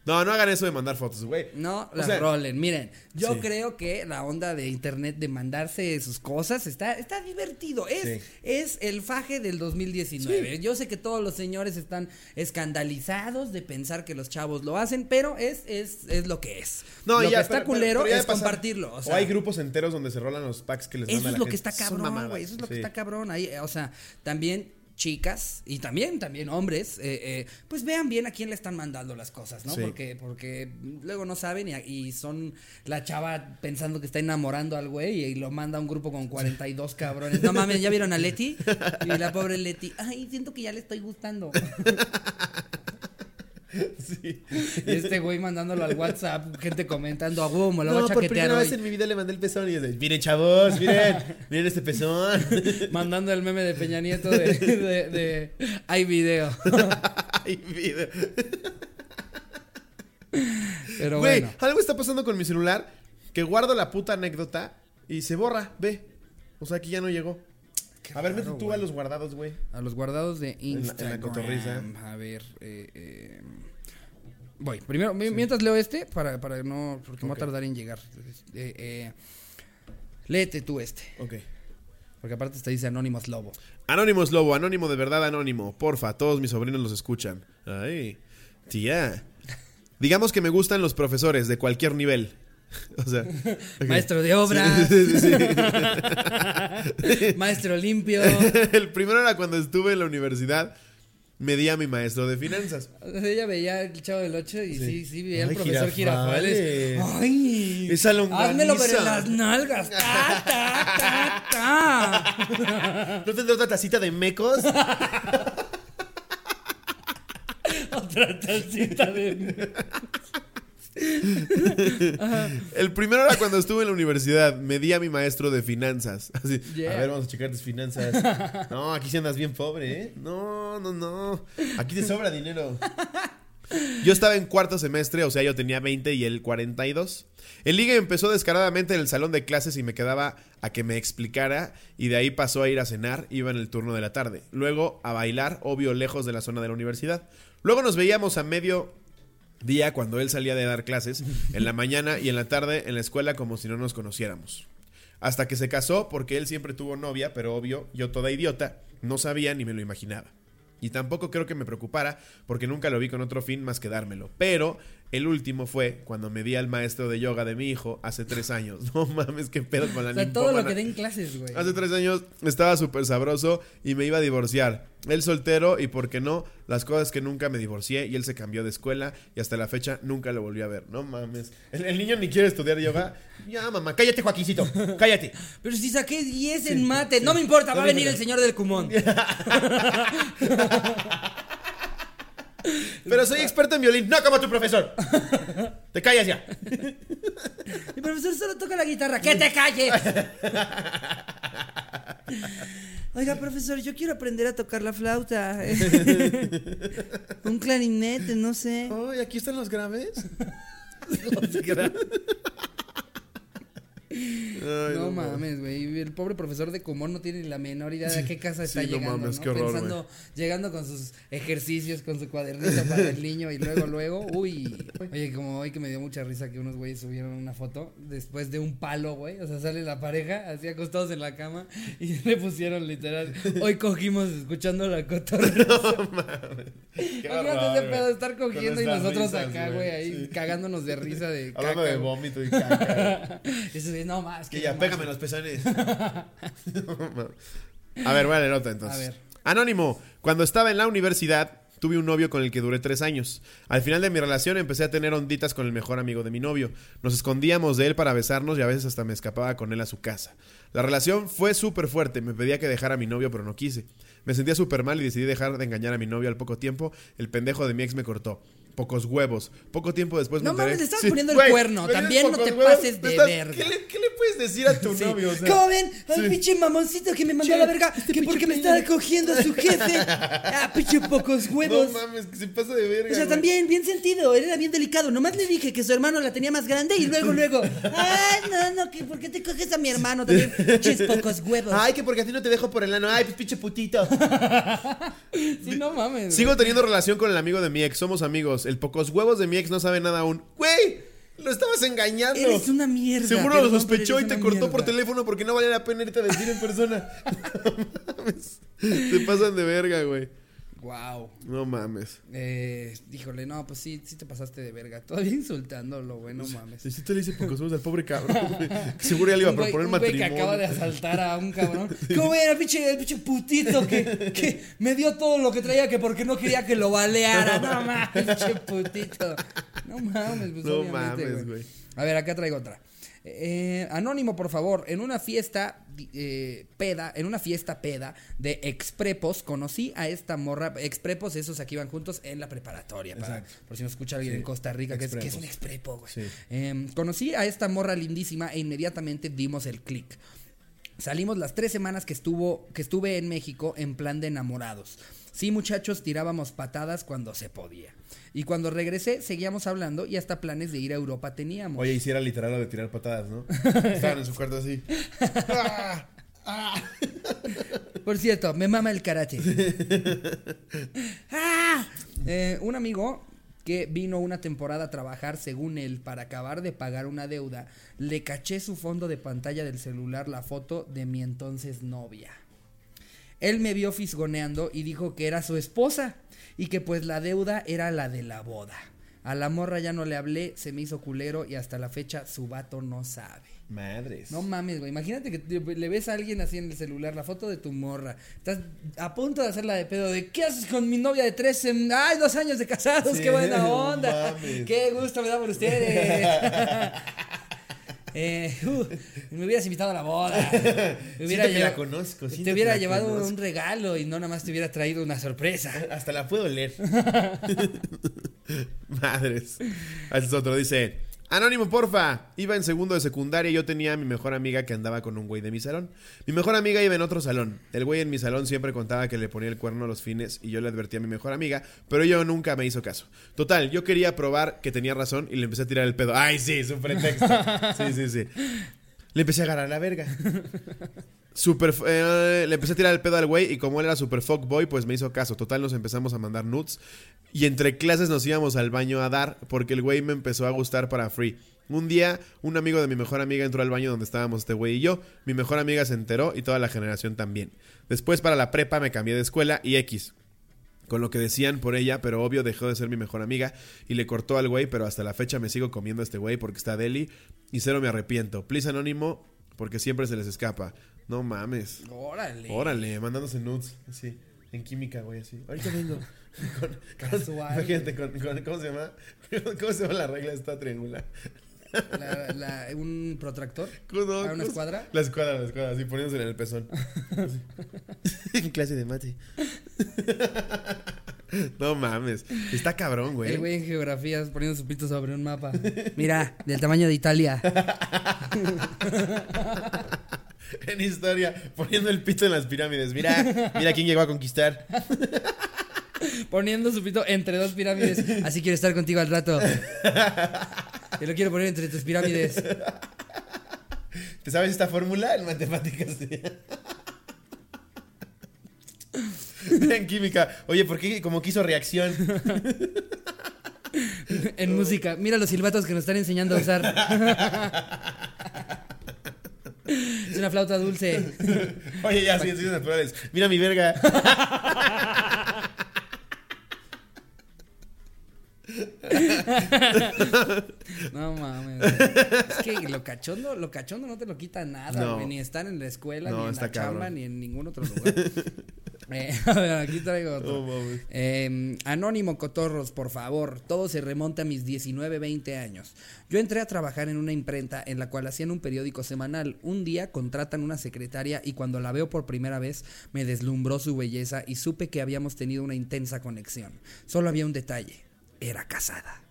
No, no hagan eso de mandar fotos, güey. No, O las sea, rolen. Miren, yo Sí. creo que la onda de internet de mandarse sus cosas está, está divertido. Es, Sí. es el faje del 2019. Yo sé que todos los señores están escandalizados de pensar que los chavos lo hacen, pero es, es, es lo que es. No, lo ya, que está pero- culero pero es pasar- compartirlo. O, hay grupos enteros donde se rolan los packs que les Eso manda es la lo que está cabrón, güey. Eso es lo que está cabrón. Ahí, o sea, también chicas y también, también hombres, eh, eh, pues vean bien a quién le están mandando las cosas, ¿no? Sí. Porque, porque luego no saben y, y son la chava pensando que está enamorando al güey y, lo manda a un grupo con 42 cabrones. No mames, ¿ya vieron a Leti? Y la pobre Leti, ay, siento que ya le estoy gustando. Sí. Y este güey mandándolo al WhatsApp, gente comentando, a huevo, me lo voy No, a por primera hoy. vez en mi vida le mandé el pezón y yo de, miren chavos, miren, miren este pezón. Mandando el meme de Peña Nieto de, de, de hay video. Ay, vida. Pero Güey, bueno. algo está pasando con mi celular que guardo la puta anécdota y se borra, ve. O sea, aquí ya no llegó. A ver, vete tú a los guardados, güey. A los guardados de la- en la Instagram. cotorriza. A ver, eh, eh, voy. Primero, mi- mientras leo este, para, para no, porque me va a tardar en llegar. Eh, eh, léete tú este, Ok. porque aparte te dice Anónimos Lobo. Anónimos Lobo, anónimo de verdad anónimo. Porfa, todos mis sobrinos los escuchan. Ay, tía. Digamos que me gustan los profesores de cualquier nivel. O sea. Maestro de obras, Sí, sí, sí, maestro limpio. El primero era cuando estuve en la universidad. Me di a mi maestro de finanzas. Ella veía el chavo del 8 y sí, sí, veía al profesor Girafales. Ay, Esa longaniza. házmelo ver en las nalgas. Ta, ta, ta, ta. ¿No tendrá otra tacita de mecos? Otra tacita de. El primero era cuando estuve en la universidad. Me di a mi maestro de finanzas. Así, Yeah. a ver, vamos a checar tus finanzas. No, aquí sí andas bien pobre, ¿eh? No, no, no. Aquí te sobra dinero. Yo estaba en cuarto semestre, o sea, yo tenía 20 y él 42. El ligue empezó descaradamente en el salón de clases y me quedaba a que me explicara y de ahí pasó a ir a cenar, iba en el turno de la tarde. Luego a bailar, obvio, lejos de la zona de la universidad. Luego nos veíamos a medio día cuando él salía de dar clases, en la mañana y en la tarde en la escuela como si no nos conociéramos. Hasta que se casó porque él siempre tuvo novia, pero obvio, yo toda idiota, no sabía ni me lo imaginaba. Y tampoco creo que me preocupara porque nunca lo vi con otro fin más que dármelo. Pero el último fue cuando me di al maestro de yoga de mi hijo hace tres años. No mames, qué pedo con la O sea, todo lo que den clases, güey. Hace tres años estaba súper sabroso y me iba a divorciar. Él soltero y, ¿por qué no? Las cosas que nunca me divorcié y él se cambió de escuela y hasta la fecha nunca lo volví a ver. No mames. El, el niño ni quiere estudiar yoga. Ya, mamá, cállate, Joaquincito. Cállate. Pero si saqué 10 en mate, no me importa, va a venir el señor del Cumón. Pero soy experto en violín, no como tu profesor. Te callas ya. Mi profesor solo toca la guitarra. ¡Que te calles! Oiga, profesor, yo quiero aprender a tocar la flauta. Un clarinete, no sé. Ay, aquí están los graves. Ay, No mames, güey. El pobre profesor de Comón no tiene ni la menor idea de a qué casa está sí, no llegando. mames, ¿no? qué horror, Pensando, llegando con sus ejercicios, con su cuadernito para el niño y luego, luego, uy. Oye, como hoy que me dio mucha risa que unos güeyes subieron una foto después de un palo, güey. O sea, sale la pareja así acostados en la cama y le pusieron literal. Hoy cogimos escuchando la cotorreza. Qué Imagínate horror, ese güey. pedo de estar cogiendo y nosotros risas, acá, güey, ahí Sí. cagándonos de risa de Hablando caca, de vómito y caca. Y esos güeyes, no más. Que ya, pégame los pezones. A ver, voy a leer otra entonces. A ver. Anónimo, cuando estaba en la universidad, tuve un novio con el que duré tres años. Al final de mi relación empecé a tener onditas con el mejor amigo de mi novio. Nos escondíamos de él para besarnos y a veces hasta me escapaba con él a su casa. La relación fue súper fuerte, me pedía que dejara a mi novio pero no quise. Me sentía súper mal y decidí dejar de engañar a mi novio al poco tiempo. El pendejo de mi ex me cortó. Pocos huevos. Poco tiempo después No me enteré- mames, le estás poniendo el güey, cuerno. ¿me También no te huevos? pases de ¿Me estás- verga. ¿Qué le, qué le puedes decir a tu Sí. novio? O sea, ¿Cómo ven? Al sí. pinche mamoncito que me mandó a la verga. este que porque me estaba cogiendo a su jefe. Ah, pinche pocos huevos. No mames, que se pasa de verga. o sea, güey. también, bien sentido, él era bien delicado. Nomás le dije que su hermano la tenía más grande y luego, luego. Ay, no, no, que ¿por qué te coges a mi hermano también? Pinches pocos huevos. Ay, que porque a ti no te dejo por el ano. Ay, pues pinche putito. sí, no mames. Sigo teniendo relación con el amigo de mi ex. Somos amigos. El pocos huevos de mi ex no sabe nada aún. Güey, lo estabas engañando. Eres una mierda. Seguro lo sospechó y te cortó por teléfono porque no vale la pena irte a decir en persona. no mames. Te pasan de verga, güey. Wow. No mames. Eh, híjole, no, pues sí, sí te pasaste de verga. Todavía insultándolo, güey, no mames. Si sí te le dice pocos huevos al pobre cabrón, güey. Seguro ya le iba a proponer un güey que matrimonio. acaba de asaltar a un cabrón. ¿Cómo era el pinche, el pinche putito que, que me dio todo lo que traía que porque no quería que lo baleara? No mames, pinche putito. No mames, pues No obviamente, mames, güey. A ver, acá traigo otra. Eh, anónimo, por favor, en una fiesta eh, peda, en una fiesta peda de exprepos, conocí a esta morra, exprepos, esos aquí van juntos en la preparatoria, para- por si nos escucha alguien Sí, en Costa Rica, que es, que es un exprepo, güey. Sí. Em, conocí a esta morra lindísima e inmediatamente dimos el click. Salimos las tres semanas que estuvo, que estuve en México en plan de enamorados. Sí, muchachos, tirábamos patadas cuando se podía. Y cuando regresé, seguíamos hablando y hasta planes de ir a Europa teníamos. Oye, hiciera literal lo de tirar patadas, ¿no? Estaban en su cuarto así. ¡Ah! ¡Ah! Por cierto, me mama el karate. ¡Ah! Eh, un amigo que vino una temporada a trabajar, según él, para acabar de pagar una deuda, le caché su fondo de pantalla del celular la foto de mi entonces novia. Él me vio fisgoneando y dijo que era su esposa y que pues la deuda era la de la boda. A la morra ya no le hablé, se me hizo culero y hasta la fecha su vato no sabe. Madres. No mames, güey. Imagínate que te- le ves a alguien así en el celular, la foto de tu morra. Estás a punto de hacerla de pedo de ¿qué haces con mi novia de tres? en- ¡Ay, dos años de casados! Sí, ¡Qué buena onda! mames. ¡Qué gusto me da por ustedes! Eh, uh, me hubieras invitado a la boda. Me hubiera que la conozco, Te hubiera que la llevado conozco. un regalo y no nada más te hubiera traído una sorpresa. Hasta la puedo leer. Madres. Este es otro. Dice: Anónimo, porfa. Iba en segundo de secundaria y yo tenía a mi mejor amiga que andaba con un güey de mi salón. Mi mejor amiga iba en otro salón. El güey en mi salón siempre contaba que le ponía el cuerno a los fines y yo le advertí a mi mejor amiga, pero yo nunca me hizo caso. Total, yo quería probar que tenía razón y le empecé a tirar el pedo. Ay, sí, es un pretexto. Sí, sí, sí. Le empecé a agarrar la verga. Super, eh, le empecé a tirar el pedo al güey y como él era super fuckboy, pues me hizo caso. Total, nos empezamos a mandar nudes. Y entre clases nos íbamos al baño a dar porque el güey me empezó a gustar para free. Un día, un amigo de mi mejor amiga entró al baño donde estábamos este güey y yo. Mi mejor amiga se enteró y toda la generación también. Después, para la prepa, me cambié de escuela y X. Con lo que decían por ella, pero obvio dejó de ser mi mejor amiga y le cortó al güey, pero hasta la fecha me sigo comiendo a este güey porque está deli y cero me arrepiento. Please anónimo, porque siempre se les escapa. No mames. Órale. Órale, mandándose nudes, así, en química, güey, así. Ahorita vengo. Con- con- Casual. imagínate, con, con- ¿cómo se llama? ¿Cómo se llama la regla esta triangular? La- la- un protractor. ¿Cómo no? ¿Para una ¿Cómo se- escuadra? La escuadra, la escuadra, así poniéndose en el pezón. Clase de mate. no mames. Está cabrón, güey. El güey en geografías poniendo su pito sobre un mapa. Mira, del tamaño de Italia. En historia, poniendo el pito en las pirámides. Mira, mira quién llegó a conquistar. Poniendo su pito entre dos pirámides. Así quiero estar contigo al rato. Te lo quiero poner entre tus pirámides. ¿Te sabes esta fórmula en matemáticas? en química. Oye, ¿por qué como que hizo reacción? En música. Mira los silbatos que nos están enseñando a usar. Es una flauta dulce. Oye, ya, sí, ciencias naturales. Mira mi verga. No mames. Es que lo cachondo, lo cachondo no te lo quita nada, No. güey. Ni estar en la escuela, No, ni en la chamba, cabrón. ni en ningún otro lugar. Eh, a ver, aquí traigo otro. Eh, anónimo Cotorros, por favor. Todo se remonta a mis 19, 20 años. Yo entré a trabajar en una imprenta en la cual hacían un periódico semanal. Un día contratan una secretaria y cuando la veo por primera vez me deslumbró su belleza y supe que habíamos tenido una intensa conexión. Solo había un detalle. Era casada.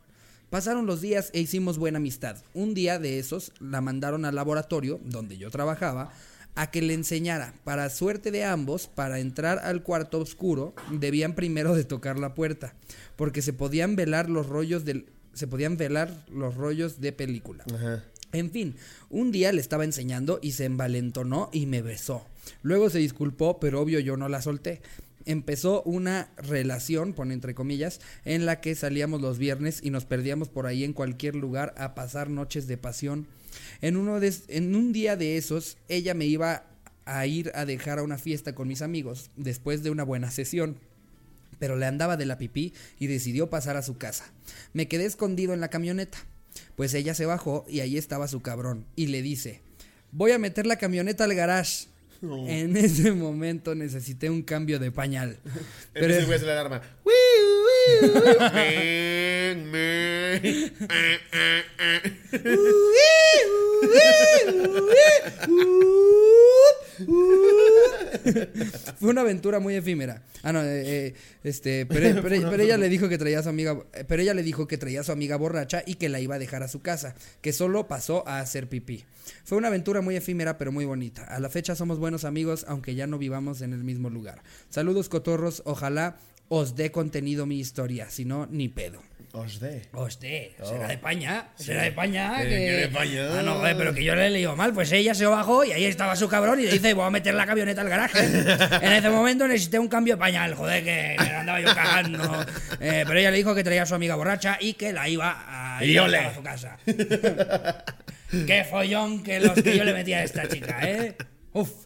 Pasaron los días e hicimos buena amistad. Un día de esos la mandaron al laboratorio donde yo trabajaba a que le enseñara. Para suerte de ambos, para entrar al cuarto oscuro, debían primero de tocar la puerta, porque se podían velar los rollos del se podían velar los rollos de película. Ajá. En fin, un día le estaba enseñando y se envalentonó y me besó. Luego se disculpó, pero obvio yo no la solté. Empezó una relación, pone entre comillas, en la que salíamos los viernes y nos perdíamos por ahí en cualquier lugar a pasar noches de pasión. En, uno de, en un día de esos, ella me iba a ir a dejar a una fiesta con mis amigos después de una buena sesión pero le andaba de la pipí y decidió pasar a su casa. Me quedé escondido en la camioneta, pues ella se bajó y ahí estaba su cabrón y le dice, voy a meter la camioneta al garage. En ese momento necesité un cambio de pañal. Pero Pero ese güey es la alarma. Fue una aventura muy efímera. Ah, no, eh, eh, este, pero, pero- pero ella le dijo que traía a su amiga, pero ella le dijo que traía a su amiga borracha y que la iba a dejar a su casa, que solo pasó a hacer pipí. Fue una aventura muy efímera, pero muy bonita. A la fecha somos buenos amigos, aunque ya no vivamos en el mismo lugar. Saludos cotorros, ojalá os dé contenido mi historia, si no, ni pedo. Os de. Hostia, será de paña, será de paña. Eh, que... de paña. Ah, no, joder, pero que yo le he leído mal. Pues ella se bajó y ahí estaba su cabrón y le dice, voy a meter la camioneta al garaje. En ese momento necesité un cambio de pañal, joder, que me andaba yo cagando. Eh, pero ella le dijo que traía a su amiga borracha y que la iba a ir a su casa. Qué follón que los que yo le metía a esta chica, ¿eh? Uf.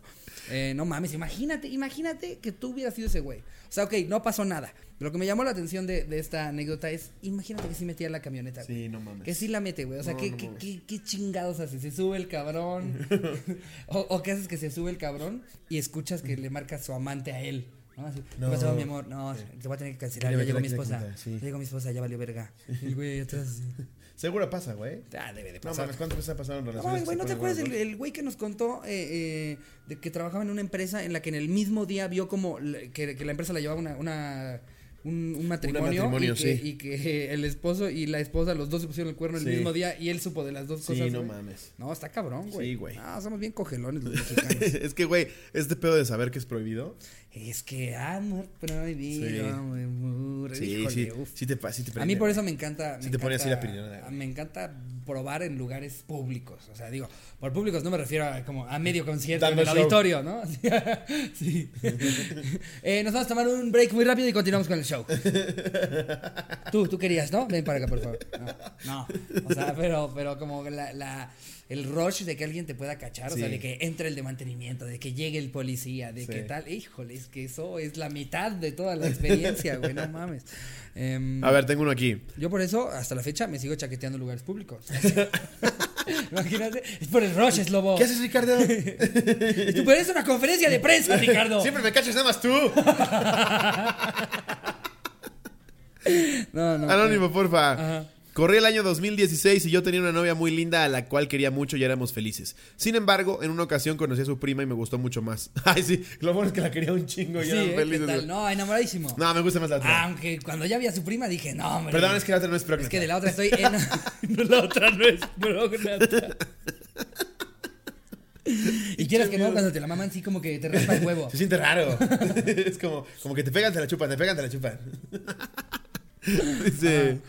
Eh, no mames, imagínate, imagínate que tú hubieras sido ese güey. O sea, ok, no pasó nada. Lo que me llamó la atención de, de esta anécdota es, imagínate que sí metía la camioneta. güey. Sí, no mames. Que sí la mete, güey. O sea, No, ¿qué, no qué, qué- qué chingados hace? ¿Se sube el cabrón? o, o qué haces que se sube el cabrón y escuchas que le marca su amante a él? ¿no? Así, ¿Qué No. pasó, mi amor? No, te voy a tener que cancelar. Ya llegó mi esposa. sí. Ya llegó mi esposa, ya valió verga. Y el güey atrás. Seguro pasa, güey. Ah, debe de No pasar. mames, ¿cuántas veces ha pasado en No relaciones? que güey, ¿no te acuerdas el, buenas, el güey que nos contó eh, eh, de que trabajaba en una empresa en la que en el mismo día vio como la- que, que la empresa le llevaba una, una un, un matrimonio, matrimonio, y, que, sí. y que el esposo y la esposa, los dos se pusieron el cuerno el Sí. mismo día y él supo de las dos cosas. Sí, no mames. No, está cabrón, güey. Sí, güey. No, somos bien cogelones los mexicanos. es que, güey, este pedo de saber que es prohibido. Es que amor prohibido, Sí. amor. Sí, Híjole, sí. uf. Sí te, sí te A mí por güey. eso me encanta. Me Sí te pone así la encanta- pirinona, güey. Me encanta probar en lugares públicos. O sea, digo, por públicos no me refiero a como a medio concierto Dando en el show. auditorio, ¿no? sí. Eh, nos vamos a tomar un break muy rápido y continuamos con el show. Tú, tú querías, ¿no? Ven para acá, por favor. No, no. O sea, pero, pero como la, la- el rush de que alguien te pueda cachar, o sea, de que entre el de mantenimiento, de que llegue el policía, de Sí. que tal. Híjole, es que eso es la mitad de toda la experiencia, güey, no mames. Em, A ver, tengo uno aquí. yo por eso, hasta la fecha, me sigo chaqueteando lugares públicos. Imagínate, es por el rush, es lobo. ¿Qué haces, Ricardo? Y tú, pero es una conferencia de prensa, Ricardo. Siempre me cachas nada más tú. No, no. Anónimo, porfa. Ajá. Corrí el año 2016 y yo tenía una novia muy linda a la cual quería mucho y éramos felices. Sin embargo, en una ocasión conocí a su prima y me gustó mucho más. Ay, sí, lo bueno es que la quería un chingo y Sí, eran ¿eh? ¿Qué tal? No, enamoradísimo. No, me gusta más la otra. Aunque cuando ya vi a su prima dije, no, hombre. Perdón, es que la otra no es prógnata. Es que de la otra estoy en. no, la otra no es prógnata. Y quieras que no, cuando te la maman, sí como que te raspa el huevo. Se siente raro. es como, como que te pegan, te la chupan, te pegan, te la chupan. Dice.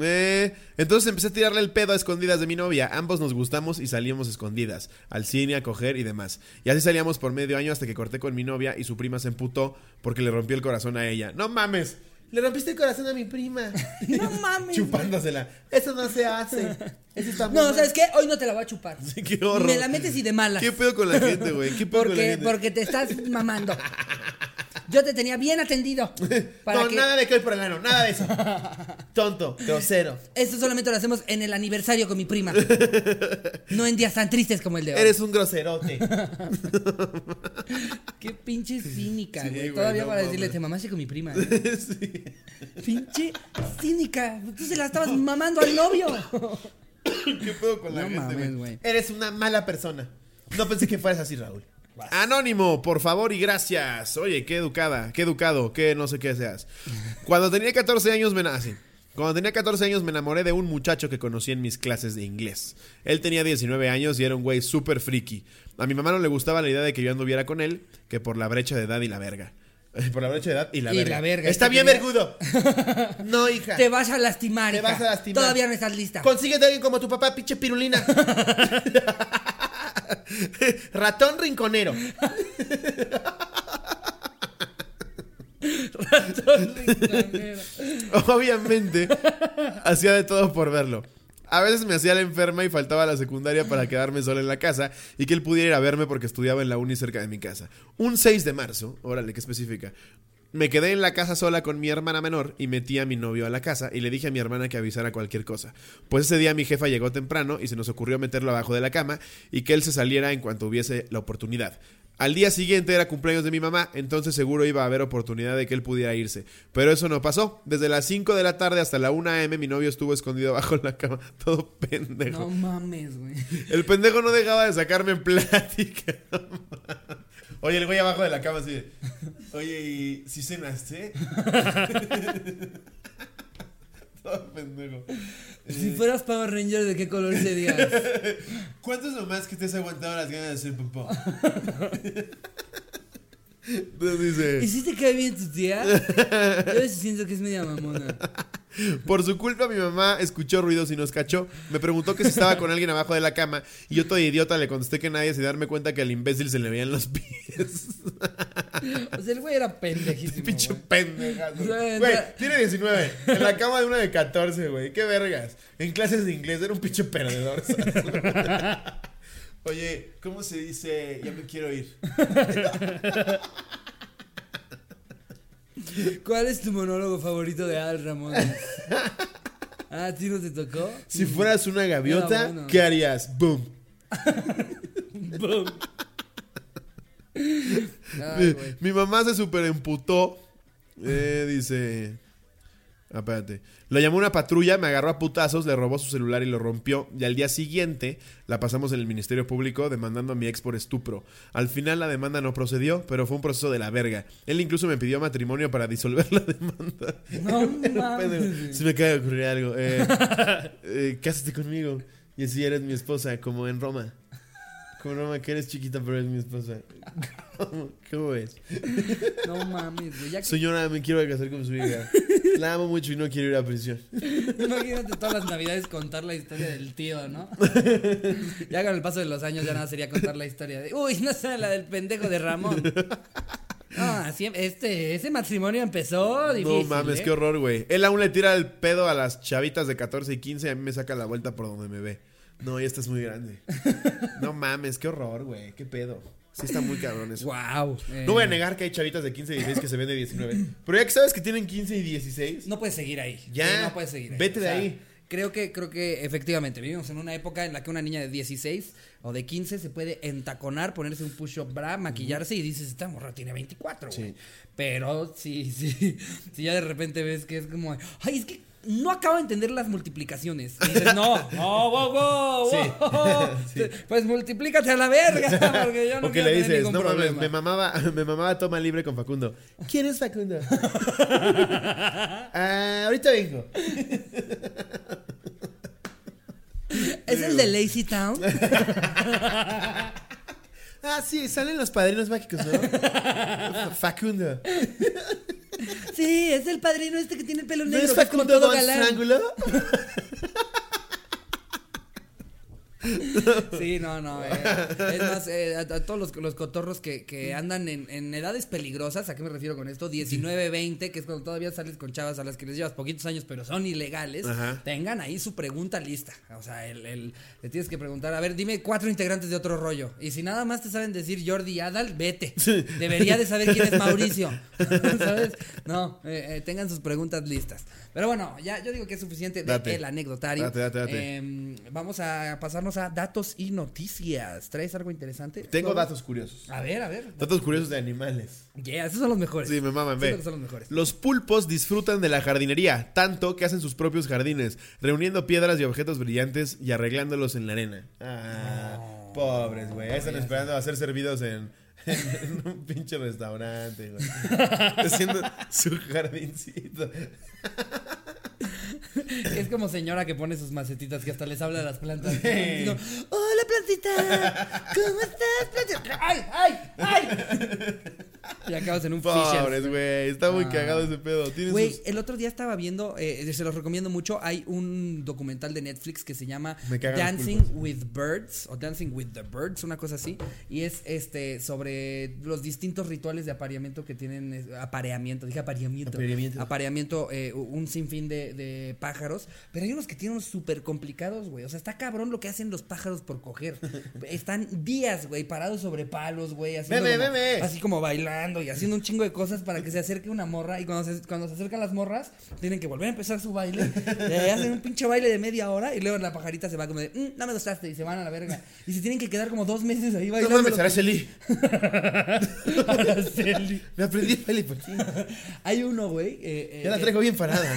Eh, entonces empecé a tirarle el pedo a escondidas de mi novia. Ambos nos gustamos y salíamos escondidas. Al cine, a coger y demás. Y así salíamos por medio año hasta que corté con mi novia y su prima se emputó porque le rompió el corazón a ella. ¡No mames! Le rompiste el corazón a mi prima. No mames. Chupándosela. Eso no se hace. Eso está muy No, mal. ¿sabes qué? Hoy no te la voy a chupar. Sí, qué horror. Me la metes y de malas. ¿Qué pedo con la gente, güey? ¿Qué pedo con la Porque, gente? porque te estás mamando. Yo te tenía bien atendido. Para no, que nada de que hoy por el ano, nada de eso. Tonto, grosero. esto solamente lo hacemos en el aniversario con mi prima. No en días tan tristes como el de hoy. Eres un groserote. Qué pinche cínica, Sí, güey. Todavía no para decirle, te mamaste con mi prima. ¿eh? Pinche cínica. Tú se la estabas mamando al novio. ¿Qué pedo con la No gente, mames, güey. Eres una mala persona. No pensé que fueras así, Raúl. Anónimo, por favor y gracias. Oye, qué educada, qué educado, qué no sé qué seas. Cuando tenía 14 años me nací. Cuando tenía 14 años me enamoré de un muchacho que conocí en mis clases de inglés. Él tenía 19 años y era un güey súper friki. A mi mamá no le gustaba la idea de que yo anduviera con él, que por la brecha de edad y la verga. Por la brecha de edad y la Y verga. la verga, Está bien quería- vergudo. No, hija. Te vas a lastimar, Te hija. vas a lastimar. Todavía no estás lista. Consíguete a alguien como tu papá, pinche pirulina. Ratón rinconero. Obviamente, hacía de todo por verlo. A veces me hacía la enferma y faltaba a la secundaria para quedarme sola en la casa y que él pudiera ir a verme porque estudiaba en la uni cerca de mi casa. Un 6 de marzo, órale, qué específica. Me quedé en la casa sola con mi hermana menor y metí a mi novio a la casa y le dije a mi hermana que avisara cualquier cosa. Pues ese día mi jefa llegó temprano y se nos ocurrió meterlo abajo de la cama y que él se saliera en cuanto hubiese la oportunidad. Al día siguiente era cumpleaños de mi mamá, entonces seguro iba a haber oportunidad de que él pudiera irse. Pero eso no pasó. Desde las 5 de la tarde hasta la 1 am mi novio estuvo escondido abajo de la cama, todo pendejo. No mames, güey. El pendejo no dejaba de sacarme en plática. Oye, el güey abajo de la cama así. de, Oye, ¿y si cenaste? Todo pendejo. Si fueras Power Ranger, ¿de qué color serías? ¿Cuánto es lo más que te has aguantado las ganas de hacer popó? Entonces dice. ¿Y si te cae bien tu tía? Yo a veces siento que es media mamona. Por su culpa mi mamá escuchó ruidos y nos cachó. Me preguntó que si estaba con alguien abajo de la cama y yo todo idiota le contesté que nadie sin darme cuenta que al imbécil se le veían los pies. O sea, el güey era pendejísimo. Pinche pendejazo. Güey, tiene 19. En la cama de una de 14, güey. Qué vergas. En clases de inglés era un pinche perdedor. ¿sabes? Oye, ¿cómo se dice? Ya me quiero ir. ¿Cuál es tu monólogo favorito de Al Ramón? Ah, ¿a ti no te tocó? Si fueras una gaviota, bueno. ¿qué harías? Boom. Boom. Ay, Mi, mamá se super emputó. Eh, dice. Ah, espérate. Lo llamó una patrulla, me agarró a putazos, le robó su celular y lo rompió. Y al día siguiente la pasamos en el Ministerio Público demandando a mi ex por estupro. Al final la demanda no procedió, pero fue un proceso de la verga. Él incluso me pidió matrimonio para disolver la demanda. No. Se me acaba de ocurrir algo. Eh, eh, cásate conmigo. Y así eres mi esposa, como en Roma. Como Roma, que eres chiquita, pero eres mi esposa. ¿Cómo, cómo ves? No mames, güey. Ya que- Señora, me quiero casar con su hija. La amo mucho y no quiero ir a prisión. Imagínate todas las navidades contar la historia del tío, ¿no? Ya con el paso de los años ya nada sería contar la historia de, uy, no sé, la del pendejo de Ramón. Ah, este, ese matrimonio empezó difícil. no mames, ¿eh? qué horror, güey. Él aún le tira el pedo a las chavitas de 14 y 15 y a mí me saca la vuelta por donde me ve. No, ya estás muy grande. No mames, qué horror, güey. Qué pedo. Sí está muy cabrón eso. Wow. eh, No voy a negar que hay chavitas de 15 y 16 que se ven de 19. Pero ya que sabes que tienen 15 y 16, No puedes seguir ahí. Ya, Sí, no puedes seguir ahí. vete de ahí. Creo que, creo que efectivamente vivimos en una época en la que una niña de 16 o de 15 se puede entaconar, ponerse un push-up bra, maquillarse y dices, esta morra tiene 24, güey. Sí. Pero sí, sí, sí, ya de repente ves que es como, ay, es que no acabo de entender las multiplicaciones. Y dices, no, no, wow, wow, Sí. wow. Sí. Pues multiplícate a la verga, porque yo no o que le dices, no mames, problema". me mamaba, me mamaba toma libre con Facundo. ¿Quién es Facundo? Ah, ahorita vengo. ¿Es el de Lazy Town? Ah, sí, salen los padrinos mágicos, ¿no? Facundo. Sí, es el padrino este que tiene el pelo ¿No negro. es que es Facundo Don galán. Sí, no, no. eh, es más, eh, a, a todos los, los cotorros que, que andan en, en edades peligrosas, ¿a qué me refiero con esto? 19, 20, que es cuando todavía sales con chavas a las que les llevas poquitos años, pero son ilegales. Ajá. Tengan ahí su pregunta lista. O sea, el, el- le tienes que preguntar, a ver, dime cuatro integrantes de otro rollo. Y si nada más te saben decir Jordi y Adal, vete. Debería de saber quién es Mauricio. ¿Sabes? No, eh, eh, tengan sus preguntas listas. Pero bueno, ya yo digo que es suficiente de Date. el anecdotario. Date, date, date. Em, vamos a pasarnos a datos y noticias. ¿Traes algo interesante? Tengo ¿Todo? datos curiosos. A ver, a ver. Datos curiosos de animales. Yeah, esos son los mejores. Sí, me maman, ve. son los mejores. Los pulpos disfrutan de la jardinería, tanto que hacen sus propios jardines, reuniendo piedras y objetos brillantes y arreglándolos en la arena. Ah, pobres, güey. Están esperando a ser servidos en, en un pinche restaurante, güey. Haciendo su jardincito. Es como señora que pone sus macetitas que hasta les habla a las plantas. Sí. Digo, Hola plantita, ¿cómo estás plantita? ¡Ay, ay, ay! Y acabas en un Pobres, güey. Está muy Ah. cagado ese pedo. Güey, sus- el otro día estaba viendo, eh, se los recomiendo mucho. Hay un documental de Netflix que se llama Dancing with Birds o Dancing with the Birds, una cosa así. Y es este sobre los distintos rituales de apareamiento que tienen. Apareamiento, dije apareamiento. Apareamiento. Apareamiento, eh, un sinfín de, de pájaros. Pero hay unos que tienen súper complicados, güey. O sea, está cabrón lo que hacen los pájaros por coger. Están días, güey, parados sobre palos, güey. como-. Así como bailando y haciendo un chingo de cosas para que se acerque una morra. Y cuando se, cuando se acercan las morras, tienen que volver a empezar su baile. Ahí hacen un pinche baile de media hora. Y luego la pajarita se va como de, "Mm, no me gustaste. Y se van a la verga. Y se tienen que quedar como dos meses ahí No bailando. mames, Araceli. Araceli. Me aprendí a Felipe aquí. Hay uno, güey. eh, eh, Ya la eh, traigo bien parada.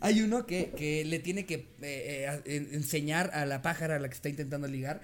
hay uno que, que le tiene que eh, eh, enseñar a la pájara a la que está intentando ligar.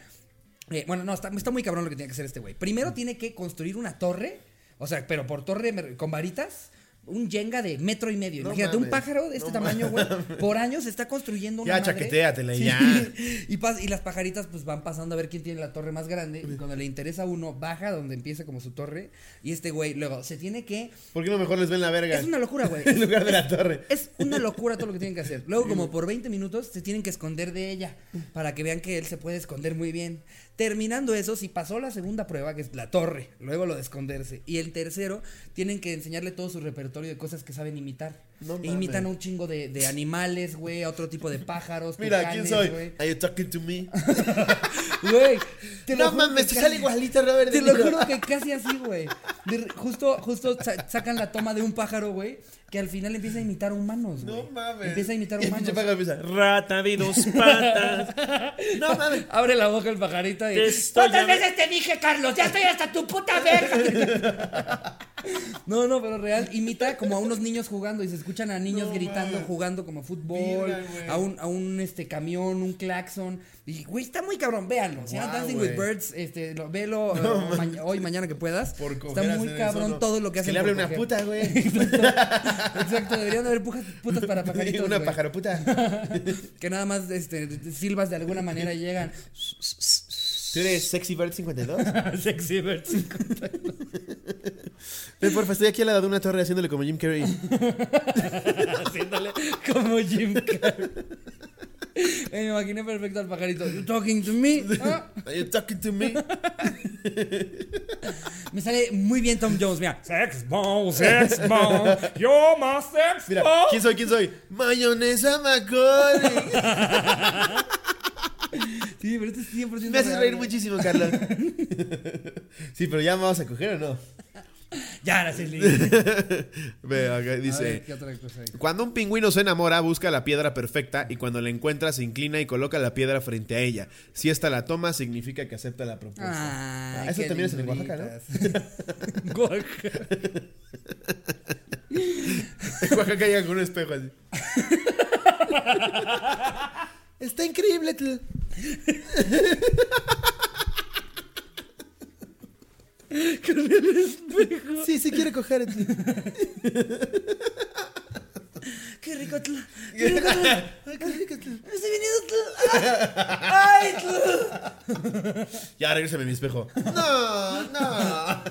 Eh, bueno, no, está, está muy cabrón lo que tiene que hacer este güey. Primero tiene que construir una torre, o sea, pero por torre con varitas. Un yenga de metro y medio. No Imagínate, un pájaro de este no tamaño, güey. Por años está construyendo una Ya, madre. chaquetéatela Sí. ya. Y, pas- y las pajaritas pues van pasando a ver quién tiene la torre más grande. Y cuando le interesa a uno, baja donde empieza como su torre. Y este güey luego se tiene que... ¿Por qué no mejor les ven la verga? Es una locura, güey. En lugar de la torre. Es una locura todo lo que tienen que hacer. Luego, como por 20 minutos, se tienen que esconder de ella para que vean que él se puede esconder muy bien. Terminando eso, si pasó la segunda prueba, que es la torre, luego lo de esconderse, y el tercero, tienen que enseñarle todo su repertorio de cosas que saben imitar. No E imitan a un chingo de, de animales, güey, a otro tipo de pájaros. Mira, tucanes, ¿quién soy? güey. Are you talking to me? Güey, No mames, te sale igualito Robert Te lo juro que casi así, güey. Justo, justo sa- sacan la toma de un pájaro, güey, que al final empieza a imitar humanos, güey. No mames. Empieza a imitar humanos. empieza. Rata de dos patas. No mames. Abre la boca el pajarito y. ¿Cuántas veces te dije, Carlos? Ya estoy hasta tu puta verga. No, no, pero real, imita como a unos niños jugando y se escuchan a niños No gritando, jugando como fútbol, a un, a un este camión, un claxon. Y güey, está muy cabrón, véanlo. Llama Guau, Dancing with Birds, este, lo, velo eh, ma- hoy, mañana que puedas. Por está muy cabrón eso, ¿no? todo lo que Que hacen. le hable una puta, güey. Exacto, deberían de haber pujas- putas para pajaritos. una güey. pájaro puta. Que nada más este, silbas de alguna manera y llegan. ¿Tú eres Sexy Bird 52? Sexy birds. Ven, porfa, estoy aquí al lado de una torre haciéndole como Jim Carrey. Haciéndole como Jim Carrey. Me imaginé perfecto al pajarito. You talking to me? Ah. Are you talking to me? Me sale muy bien Tom Jones, mira. Sex bomb, sex bomb. You're my sex Mira, bomb. ¿quién soy? ¿Quién soy? Mayonesa Macaulay. Sí, pero este es 100% Me haces reír muchísimo, Carlos. Sí, pero ya vamos a coger o no. Ya, Araceli. Ve, acá A ver, dice. ¿qué otra cosa hay? Cuando un pingüino se enamora, busca la piedra perfecta y cuando la encuentra se inclina y coloca la piedra frente a ella. Si esta la toma, significa que acepta la propuesta. Ah, Ah, eso también es en Oaxaca, ¿no? Oaxaca. En Oaxaca llega con un espejo así. Está increíble. tú. Sí, sí quiere coger. Qué rico. tl- Ay, qué rico. Me estoy viniendo. tl- Ay, tl- Ya, regrésame mi espejo. No, no.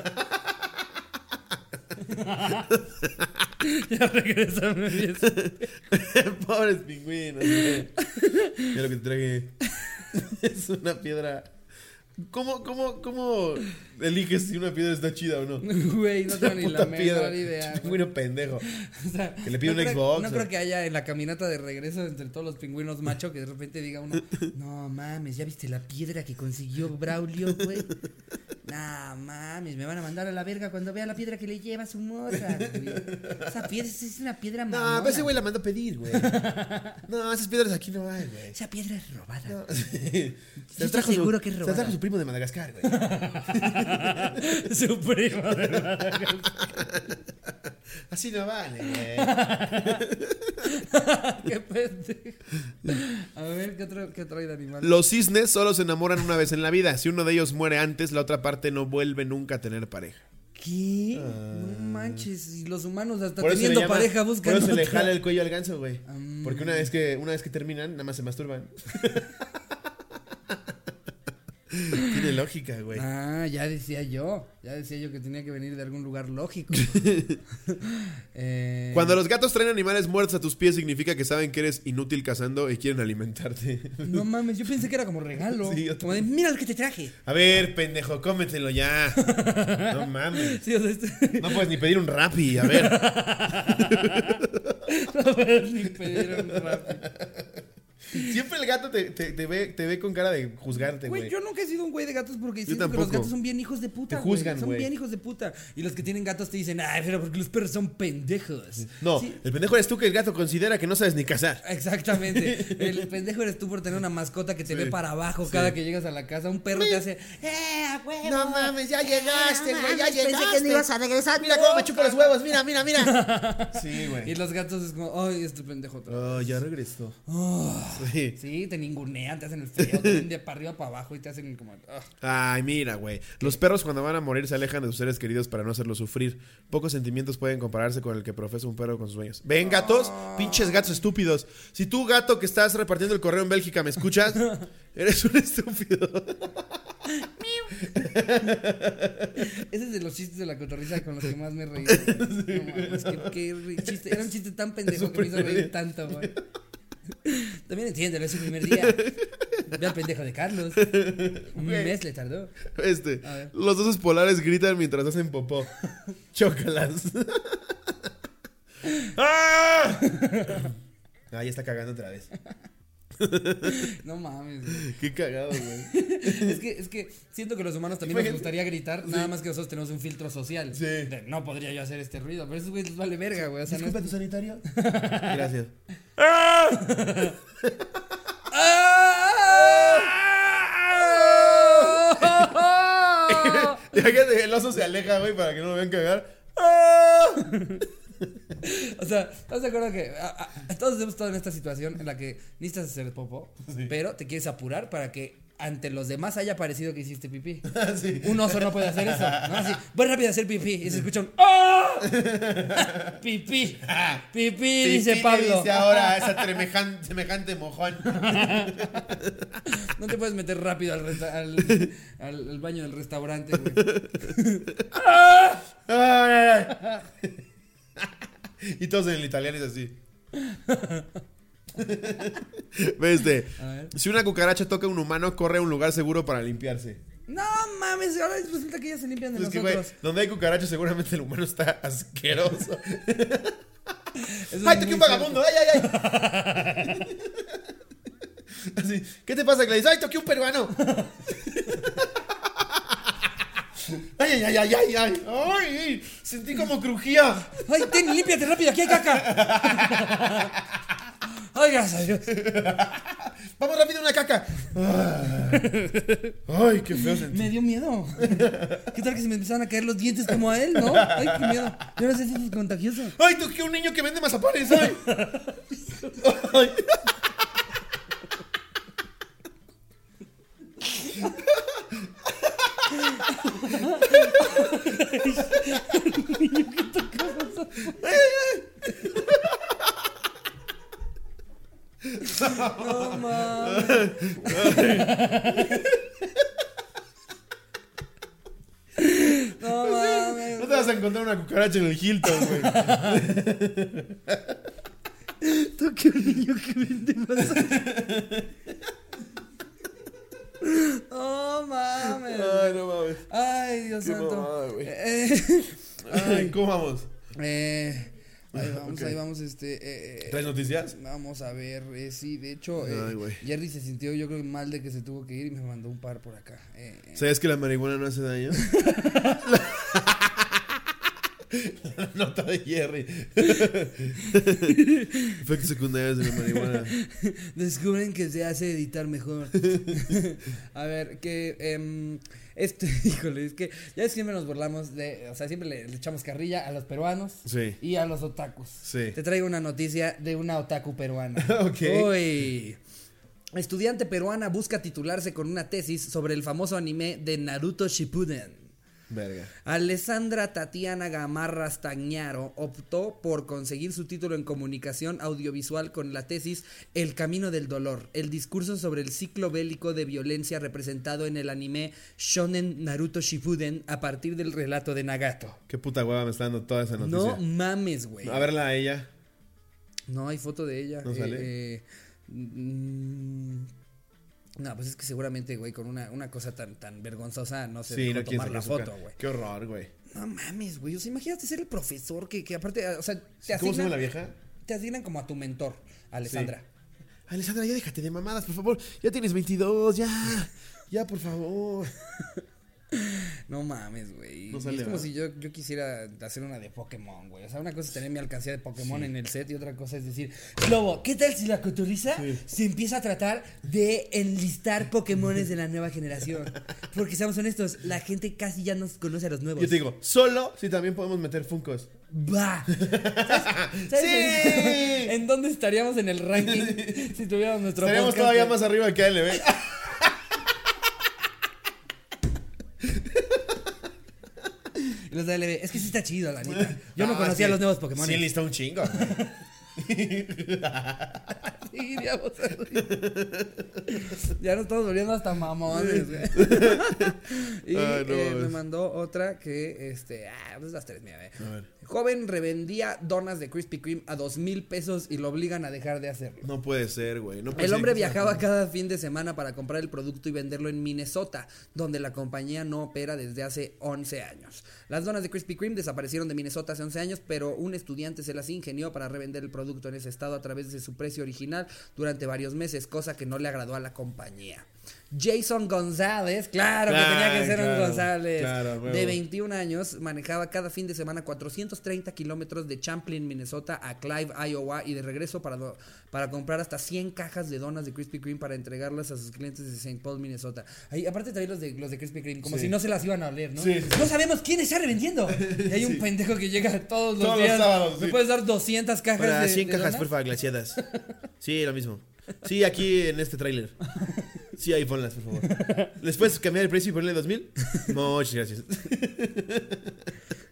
Ya regresame bien. Pobres pingüinos. Mira lo que te traje. Es una piedra. ¿Cómo, cómo, cómo eliges si una piedra está chida o no? Güey, no tengo ni la menor idea. Pingüino pendejo. O sea, Que le pide no un creo- Xbox, No o- creo que haya en la caminata de regreso entre todos los pingüinos macho que de repente diga uno, no mames, ¿ya viste la piedra que consiguió Braulio, güey? No mames, me van a mandar a la verga cuando vea la piedra que le lleva a su morra, güey. Esa piedra es una piedra No, mamona. pero ese güey la mandó a pedir, güey. No, esas piedras aquí no hay, güey. Esa piedra es robada. No, sí. Yo estoy seguro que es robada. las trajo su primo de Madagascar, güey. su primo de verdad. Así no vale, güey. Qué pendejo. A ver, ¿qué otro, qué otro hay de animal? Los cisnes solo se enamoran una vez en la vida. Si uno de ellos muere antes, la otra parte no vuelve nunca a tener pareja. ¿Qué? No manches, y los humanos hasta Ah. Teniendo le llama- pareja buscan Por eso le otra. jala el cuello al ganso, güey. Mm. Porque una vez que una vez que terminan, nada más se masturban. Tiene lógica, güey. Ah, ya decía yo. Ya decía yo que tenía que venir de algún lugar lógico. Eh, Cuando los gatos traen animales muertos a tus pies significa que saben que eres inútil cazando y quieren alimentarte. No mames, yo pensé que era como regalo. Sí, yo como de, mira lo que te traje. A ver, pendejo, cómetelo ya. No mames. Sí, o sea, este- No puedes ni pedir un rapi, a ver. no puedes ni pedir un Rappi. Siempre el gato te, te- te ve, te ve con cara de juzgarte, Güey, yo nunca he sido un güey de gatos porque siento que los gatos son bien hijos de puta. Te güey. juzgan, Son güey. bien hijos de puta. Y los que tienen gatos te dicen, ay, pero porque los perros son pendejos. No, Sí, el pendejo eres tú que el gato considera que no sabes ni cazar. Exactamente. El pendejo eres tú por tener una mascota que te ve para abajo cada que llegas a la casa. Un perro te hace, ¡eh, huevo! No mames, ya llegaste, güey, ya llegaste. Pensé que no ibas a regresar. Mira cómo me chupa los huevos, mira, mira, mira. Sí, Y güey. los gatos es como, ¡ay, este pendejo! otra vez". Oh, ya regresó. Sí. Sí, te ningunean, te hacen el feo, te ven de para arriba para abajo y te hacen como. "Ah". Ay, mira, güey. Los perros cuando van a morir se alejan de sus seres queridos para no hacerlos sufrir. Pocos sentimientos pueden compararse con el que profesa un perro con sus dueños. Ven, gatos, pinches gatos estúpidos. Si tú, gato que estás repartiendo el correo en Bélgica, me escuchas, eres un estúpido. Ese es de los chistes de la cotorriza con los que más me reí. No mames, qué, chiste. Era un chiste tan pendejo que me hizo reír tanto, güey. También entiéndelo, es su primer día. Ve al pendejo de Carlos. Un mes le tardó. Este, los osos polares gritan mientras hacen popó. Chócalas. ¡Ah! Ah, ya está cagando otra vez. No mames. güey. Qué cagado, güey. Es que, es que siento que los humanos también nos Imagínate- gustaría gritar, nada más que nosotros tenemos un filtro social. Sí. De, no podría yo hacer este ruido, pero esos güeyes les vale verga, güey. O sea, no es- Disculpa tu sanitario. Gracias. Ya que el oso se aleja, güey, para que no lo vean cagar. O sea, ¿estás de acuerdo que a- a- todos hemos estado en esta situación en la que necesitas hacer popo, pero te quieres apurar para que ante los demás haya parecido que hiciste pipí? Sí. Un oso no puede hacer eso, ¿no? Así, voy rápido a hacer pipí y se escucha un ¡Ah! Pipí, pipí, dice Pipí le Pablo. dice ahora esa semejante mojón. No te puedes meter rápido al, resta- al, al- al baño del restaurante, güey. Y todos en el italiano es así. Este. Si una cucaracha toca a un humano, corre a un lugar seguro para limpiarse. No mames, ahora resulta que ellas se limpian de Es que, güey, nosotros. donde hay cucarachas, seguramente el humano está asqueroso. Eso ¡Ay, toqué un vagabundo! ¡Ay, ay, ay! Así, ¿qué te pasa, Gladys? ¡Ay, toqué un peruano! ¡Ay, ay, ay, ay, ay! ¡Ay! ¡Ay! Sentí como crujía. ¡Ay, ten, límpiate rápido! ¡Aquí hay caca! ¡Ay, gracias a Dios! ¡Vamos rápido una caca! ¡Ay, qué feo sentí! Me dio miedo. ¿Qué tal que se me empezaron a caer los dientes como a él, no? ¡Ay, qué miedo! Yo no sé si es contagioso. ¡Ay, toqué un niño que vende mazapanes! ¡Ay! ¡Ay! No mames. No te vas a encontrar una cucaracha en el Hilton, güey. Toque un niño que vende más. No mames. Ay, no mames. Ay, Dios Qué santo. mamada, güey. Eh, Ay, ¿cómo vamos? eh, ahí vamos, ahí vamos, este. eh, ¿Traes noticias? Vamos a ver, eh, sí, de hecho, eh, Ay, güey. Jerry se sintió yo creo mal de que se tuvo que ir y me mandó un par por acá. Eh, eh. ¿Sabes que la marihuana no hace daño? De Jerry. Efectos secundarios de la marihuana. Descubren que se hace editar mejor. a ver, que. em, este, híjole, es que ya siempre nos burlamos de. O sea, siempre le, le echamos carrilla a los peruanos Sí. y a los otakus. Sí. Te traigo una noticia de una otaku peruana. Ok. Uy. Estudiante peruana busca titularse con una tesis sobre el famoso anime de Naruto Shippuden. Verga. Alessandra Tatiana Gamarra Stagnaro optó por conseguir su título en comunicación audiovisual con la tesis El Camino del Dolor, el discurso sobre el ciclo bélico de violencia representado en el anime Shonen Naruto Shippuden a partir del relato de Nagato. Qué puta hueva me está dando toda esa noticia. No mames, güey. A verla a ella. No hay foto de ella. ¿No Eh, sale? eh, mm, no, pues es que seguramente, güey, con una, una cosa tan, tan vergonzosa no se Sí, no tomar la foto, güey. Qué horror, güey. No mames, güey. O sea, imagínate ser el profesor que, que aparte, o sea, te ¿Cómo se llama la vieja? te asignan como a tu mentor, Alessandra. Alessandra, ya déjate de mamadas, por favor. Ya tienes 22, ya. Ya, por favor. No mames, güey. No es como si yo, yo quisiera hacer una de Pokémon, güey. O sea, una cosa es tener mi alcancía de Pokémon en el set y otra cosa es decir, Lobo, ¿qué tal si la cotorriza Sí. se empieza a tratar de enlistar Pokémones de la nueva generación? Porque seamos honestos, la gente casi ya nos conoce a los nuevos. Yo te digo, solo si también podemos meter Funkos. Va. ¿Sabes, sabes ¡Sí! en, en dónde estaríamos en el ranking si tuviéramos nuestro Estaríamos podcast? todavía más arriba que ALB. Y los de LB, es que sí está chido, la neta. Yo no Ah, conocía sí. los nuevos Pokémon. Sí, lista un chingo. Seguiríamos. Ya nos estamos volviendo hasta mamones, güey. y Ay, no eh, me mandó otra que, este, ah, pues las tres, mira. A ver. Joven revendía donas de Krispy Kreme a dos mil pesos y lo obligan a dejar de hacerlo. No puede ser, güey. No El hombre viajaba cada fin de semana para comprar el producto y venderlo en Minnesota, donde la compañía no opera desde hace 11 años. Las donas de Krispy Kreme desaparecieron de Minnesota hace 11 años, pero un estudiante se las ingenió para revender el producto en ese estado a través de su precio original durante varios meses, cosa que no le agradó a la compañía. Jason González, claro que tenía que Claro, ser un claro, González, claro, huevo. de 21 años, manejaba cada fin de semana 430 kilómetros de Champlin, Minnesota a Clive, Iowa y de regreso para, do- para comprar hasta 100 cajas de donas de Krispy Kreme para entregarlas a sus clientes de St. Paul, Minnesota. Ahí, aparte también los de, los de Krispy Kreme, como Sí. si no se las iban a oler, ¿no? Sí, sí. No sabemos quién está revendiendo. Y hay un pendejo que llega todos los Todos los días. sábados, ¿Me puedes dar 200 cajas Para de 100 de cajas, donas? porfa, glaciadas. Sí, lo mismo. Sí, aquí en este tráiler. Sí, ahí ponlas, por favor. ¿Les puedes cambiar el precio y ponerle 2000? Muchas gracias.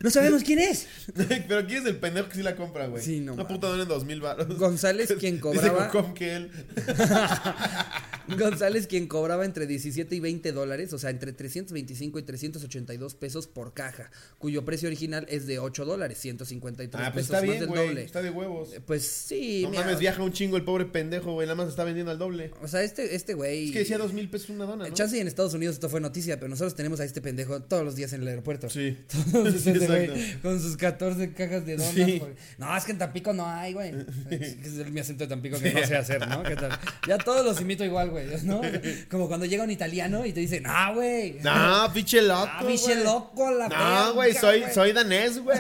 No sabemos quién es. Pero ¿quién es el pendejo que sí la compra, güey? Sí, no Una puta dona en 2000 baros. González, quien cobraba. Que él. González, quien cobraba entre 17 y 20 dólares, o sea, entre 325 y 382 pesos por caja, cuyo precio original es de 8 dólares, 153 Ah, pues pesos, está más bien, del güey. doble. Está de huevos. Eh, Pues sí, no mira, mames, viaja un chingo el pobre pendejo, güey. Nada más está vendiendo al doble. O sea, este, este güey. Es que decía 2000 pesos una dona, ¿no? Chance en Estados Unidos esto fue noticia, pero nosotros tenemos a este pendejo todos los días en el aeropuerto. Sí. Todos Sí, güey, con sus 14 cajas de donas. Sí. No, es que en Tampico no hay, güey. Es mi acento de Tampico que no sé hacer, ¿no? ¿Qué tal? Ya todos los imito igual, güey, ¿no? Como cuando llega un italiano y te dice, no, güey. No, pinche loco. Ah, pinche loco, la No, güey, soy, soy danés, güey.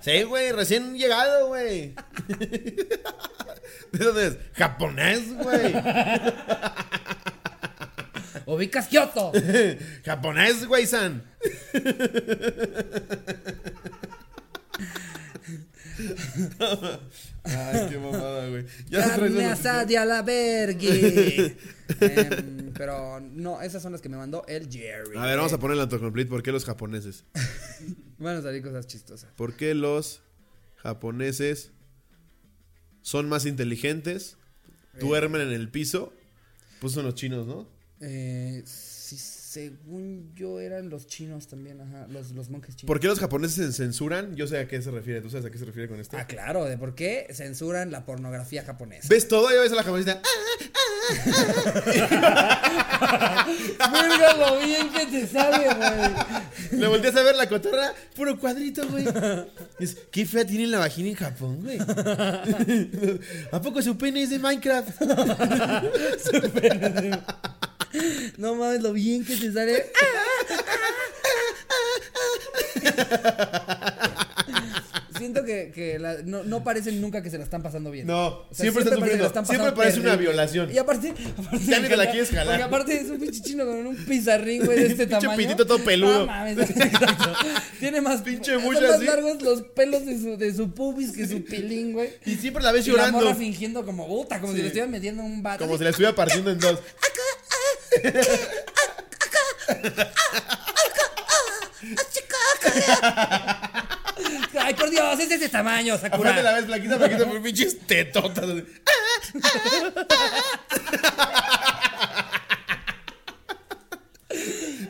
Sí, güey, recién llegado, güey. ¿De dónde es? Japonés, güey. Ubicas Kioto. Japonés, güey, san. Ay, qué mamada, güey. Ya Carne asada a la vergui. Em, pero no, esas son las que me mandó el Jerry. A ver, vamos a poner el autocomplete. ¿Por qué los japoneses? Van a salir cosas chistosas. ¿Por qué los japoneses son más inteligentes? Duermen en el piso. Pues son los chinos, ¿no? Eh, sí, según yo eran los chinos también, ajá, los, los monjes chinos. ¿Por qué los japoneses se censuran? Yo sé a qué se refiere. ¿Tú sabes a qué se refiere con esto? Ah, claro, de por qué censuran la pornografía japonesa. ¿Ves todo? Ya ves a la japonesa. Verga lo bien que te sale, güey. Le volteas a ver la cotorra. Puro cuadrito, güey. Es, qué fea tiene la vagina en Japón, güey. ¿A poco su pene es de Minecraft? No mames, lo bien que te sale. Siento que, que la- no, no parecen nunca que se la están pasando bien. No, O sea, siempre, están parece que la sufriendo. están siempre pasando parece una terrible. violación. Y aparte, aparte Ya me ni te la encanta, quieres jalar. Porque aparte es un pinche chino con un pizarrín, güey, de este Pinche tamaño. pitito todo peludo. No mames, exacto. Tiene más Pinche son más así. largos los pelos de su, de su pubis que su pilín, güey. Y siempre la ves Y la llorando. morra fingiendo como puta, como si le estuvieran metiendo un vato. Como si la estuviera partiendo en dos. Ay, por Dios, es de ese tamaño, Sakura. Aparte la ves flaquita, flaquita, por pinches tetotas.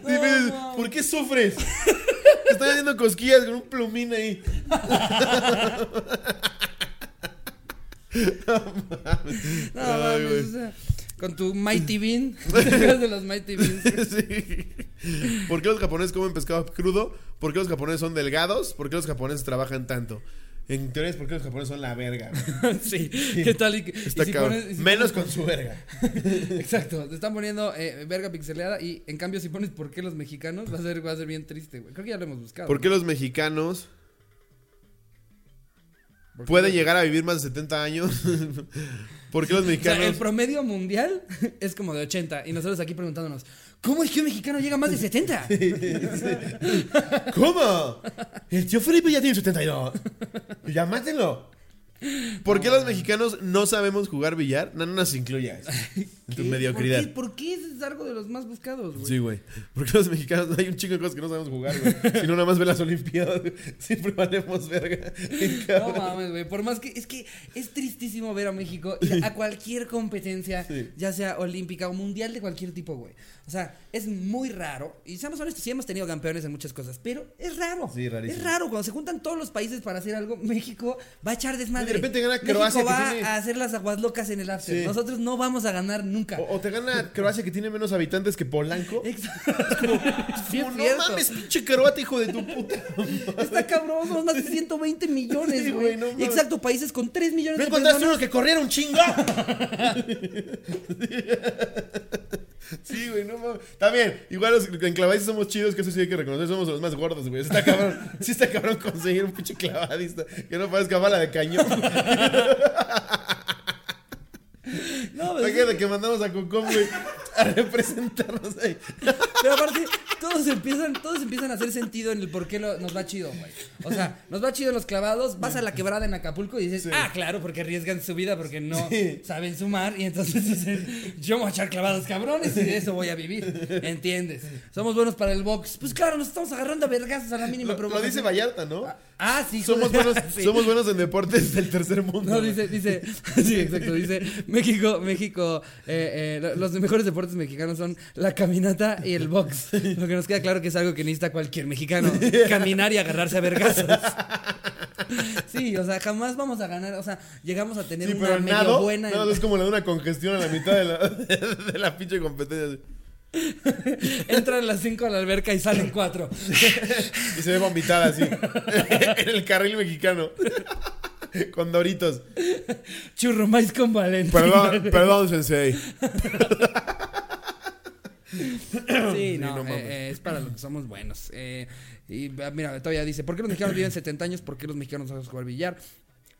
dices, ¿Por qué sufres? Te haciendo cosquillas con un plumín ahí. No, mames, güey. o sea, con tu Mighty Bean. ¿Te acuerdas de los Mighty Beans? Sí. ¿Por qué los japoneses comen pescado crudo? ¿Por qué los japoneses son delgados? ¿Por qué los japoneses trabajan tanto? En teoría es porque los japoneses son la verga. sí, ¿qué tal? Y, y Está si cabrón. pones- y si Menos pones- con su verga. Exacto, te están poniendo eh, verga pixeleada y en cambio si pones por qué los mexicanos va a ser, va a ser bien triste, güey. Creo que ya lo hemos buscado. ¿Por qué ¿no? los mexicanos ¿Por qué pueden llegar a vivir más de 70 años? ¿Por qué los O sea, mexicanos? el promedio mundial es como de 80 y nosotros aquí preguntándonos, ¿cómo es que un mexicano llega a más de 70? ¿Cómo? El tío Felipe ya tiene 72. Ya mátenlo. ¿Por qué los mexicanos no sabemos jugar billar? No, no nos incluyas en tu mediocridad. ¿Por qué, ¿Por qué es algo de los más buscados, güey? Sí, güey. Porque los mexicanos hay un chingo de cosas que no sabemos jugar, güey. Si no, nada más ve las Olimpiadas, güey. Siempre valemos verga. No mames, güey. Por más que. Es que es tristísimo ver a México ir a cualquier competencia, Sí. ya sea olímpica o mundial de cualquier tipo, güey. O sea, es muy raro. Y seamos honestos, sí hemos tenido campeones en muchas cosas, pero es raro. Sí, rarísimo. Es raro. Cuando se juntan todos los países para hacer algo, México va a echar desmadre. De repente gana México Croacia, que va tiene- a hacer las aguas locas en el after. Sí. Nosotros no vamos a ganar nunca. O, o te gana Croacia que tiene menos habitantes que Polanco. Exacto. Sí, es Como, no mames, pinche croata, hijo de tu puta. Está cabrón, somos más de 120 millones, Sí, güey. güey, no. Exacto, países con 3 millones ¿No de encontraste personas. uno que corriera un chingo? Sí, güey, no mames. También, igual los enclavadistas somos chidos, que eso sí hay que reconocer, somos los más gordos, güey. Está cabrón, sí está cabrón conseguir un pinche clavadista que no parezca bala de cañón. No, pero, Imagínate que mandamos a Cocom, güey, a representarnos ahí. pero aparte, todos empiezan, todos empiezan a hacer sentido en el por qué lo- nos va chido, güey. O sea, nos va chido en los clavados, vas a la quebrada en Acapulco y dices, Sí. ah, claro, porque arriesgan su vida porque no Sí. saben sumar. Y entonces dicen, yo voy a echar clavados cabrones y de eso voy a vivir. ¿Entiendes? Somos buenos para el box. Pues claro, nos estamos agarrando a vergazos a la mínima Lo, lo dice Vallarta, ¿no? Ah, sí, Somos buenos, somos buenos en deportes del tercer mundo. No, dice, dice, sí, exacto, dice, México, México, eh, eh, lo- los mejores deportes mexicanos son la caminata y el box. Lo que nos queda claro que es algo que necesita cualquier mexicano, caminar y agarrarse a vergazos. Sí, o sea, jamás vamos a ganar, o sea, llegamos a tener Sí, una pero medio nado, buena. nado es como la de una congestión a la mitad de la, de la pinche competencia. Entran las cinco a la alberca y salen cuatro. Y se ve vomitada así. en el carril mexicano. Con doritos. Churro maíz con Valentín. Perdón, perdón, sensei. Sí, no, no eh, eh, es para lo que somos buenos. Eh, y ah, mira, todavía dice, ¿por qué los mexicanos viven 70 años? ¿Por qué los mexicanos sabemos jugar billar?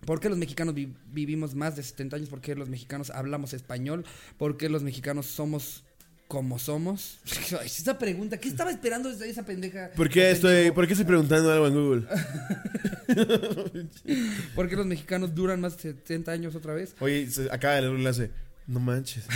¿Por qué los mexicanos vi- vivimos más de 70 años? ¿Por qué los mexicanos hablamos español? ¿Por qué los mexicanos somos como somos? Esa pregunta, ¿qué estaba esperando esa, pendeja? ¿Por qué, estoy, ¿Por qué estoy preguntando algo en Google? ¿Por qué los mexicanos duran más de 70 años otra vez? Oye, leer un enlace. No manches.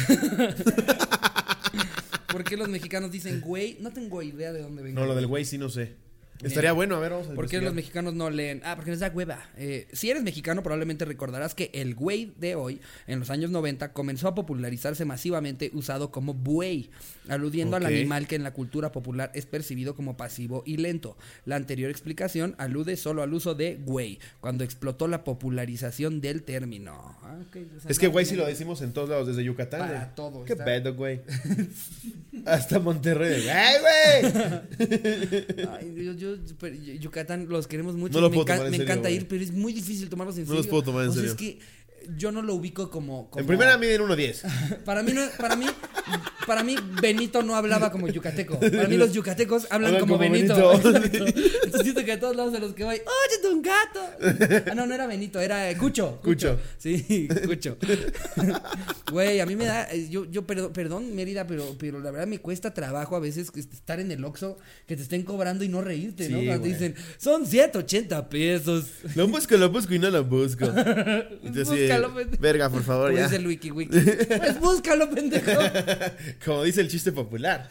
¿Por qué los mexicanos dicen güey? No tengo idea de dónde vengo. No, lo del güey sí no sé. Estaría bueno, a ver, vamos a ¿Por qué investigar. los mexicanos no leen? Ah, porque les da hueva. Eh, si eres mexicano, probablemente recordarás que el güey de hoy, en los años 90, comenzó a popularizarse masivamente usado como buey, aludiendo al animal que en la cultura popular es percibido como pasivo y lento. La anterior explicación alude solo al uso de güey, cuando explotó la popularización del término. Ah, o sea, Es que no, güey no, sí lo decimos en todos lados, desde Yucatán. Para güey. todo, Qué pedo, güey. Hasta Monterrey. ¡Ay, güey! Ay, yo, yo- pero Yucatán los queremos mucho. No lo me, puedo encan- tomar en me serio, encanta ir, pero es muy difícil tomarlos en No serio. los puedo tomar en O sea, serio. es que yo no lo ubico como. como- En primera miden 1.10. Para mí, no, para mí, para mí, Benito no hablaba como yucateco. Para mí, los yucatecos hablan Hablan como, como Benito. Benito. Entonces siento que a todos lados de los que voy, ¡Oye, un gato! Ah, no, no era Benito, era eh, Cucho. Cucho. Sí, Cucho. Güey, a mí me da. eh, Yo, yo perdón, perdón, Mérida, pero, pero la verdad me cuesta trabajo a veces estar en el Oxxo, que te estén cobrando y no reírte, ¿no? Sí, Cuando dicen, son 180 pesos. Lo busco, lo busco y no lo busco. De, Búscalo, pendejo. Verga, por favor, ya. dice el wiki wiki. Pues búscalo, pendejo. Como dice el chiste popular.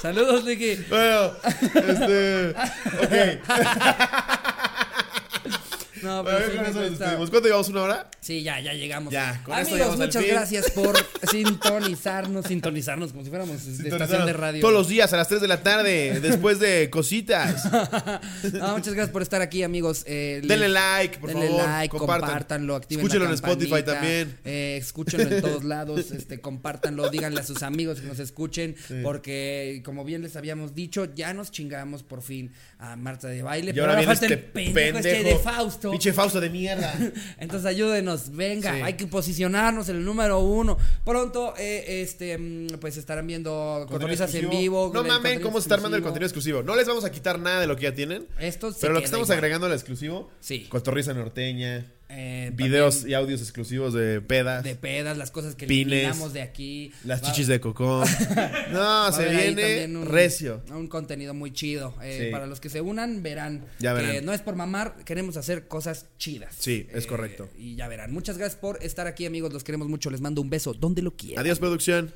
Saludos, Wiki. Bueno, este. Ok. No, pero sí con eso nos despedimos. ¿Cuánto llevamos? ¿Una hora? Sí, ya, ya llegamos. Ya, con esto Amigos, al muchas fin. gracias por sintonizarnos, sintonizarnos como si fuéramos de estación de radio. Todos los días a las 3 de la tarde, después de cositas. No, muchas gracias por estar aquí, amigos. Eh, Denle like, por denle favor. like, compartan. compártanlo, activen Escúchenlo la en Spotify también. eh, escúchenlo en todos lados, este, compártanlo, díganle a sus amigos que nos escuchen, porque como bien les habíamos dicho, ya nos chingamos por fin a Marta de baile. Y pero ahora viene falta este el pendejo, este pendejo. de Fausto. Pinche Fausto de mierda. Entonces ayúdenos, venga, Sí. hay que posicionarnos en el número uno. Pronto, eh, este, mm, pues estarán viendo cotorrizas en vivo. No mamen, cómo se está armando el contenido exclusivo. No les vamos a quitar nada de lo que ya tienen. Esto se Pero lo que estamos igual. agregando al exclusivo, Sí. cotorriza norteña, Eh, videos también y audios exclusivos de pedas, de pedas, las cosas que Pines, de aquí. las Va- chichis de cocón. No, se viene un- recio. Un contenido muy chido. Eh, Sí. Para los que se unan, verán. Ya que verán. no es por mamar, queremos hacer cosas chidas. Sí, es Eh, correcto. Y ya verán. Muchas gracias por estar aquí, amigos. Los queremos mucho. Les mando un beso donde lo quieran. Adiós, producción.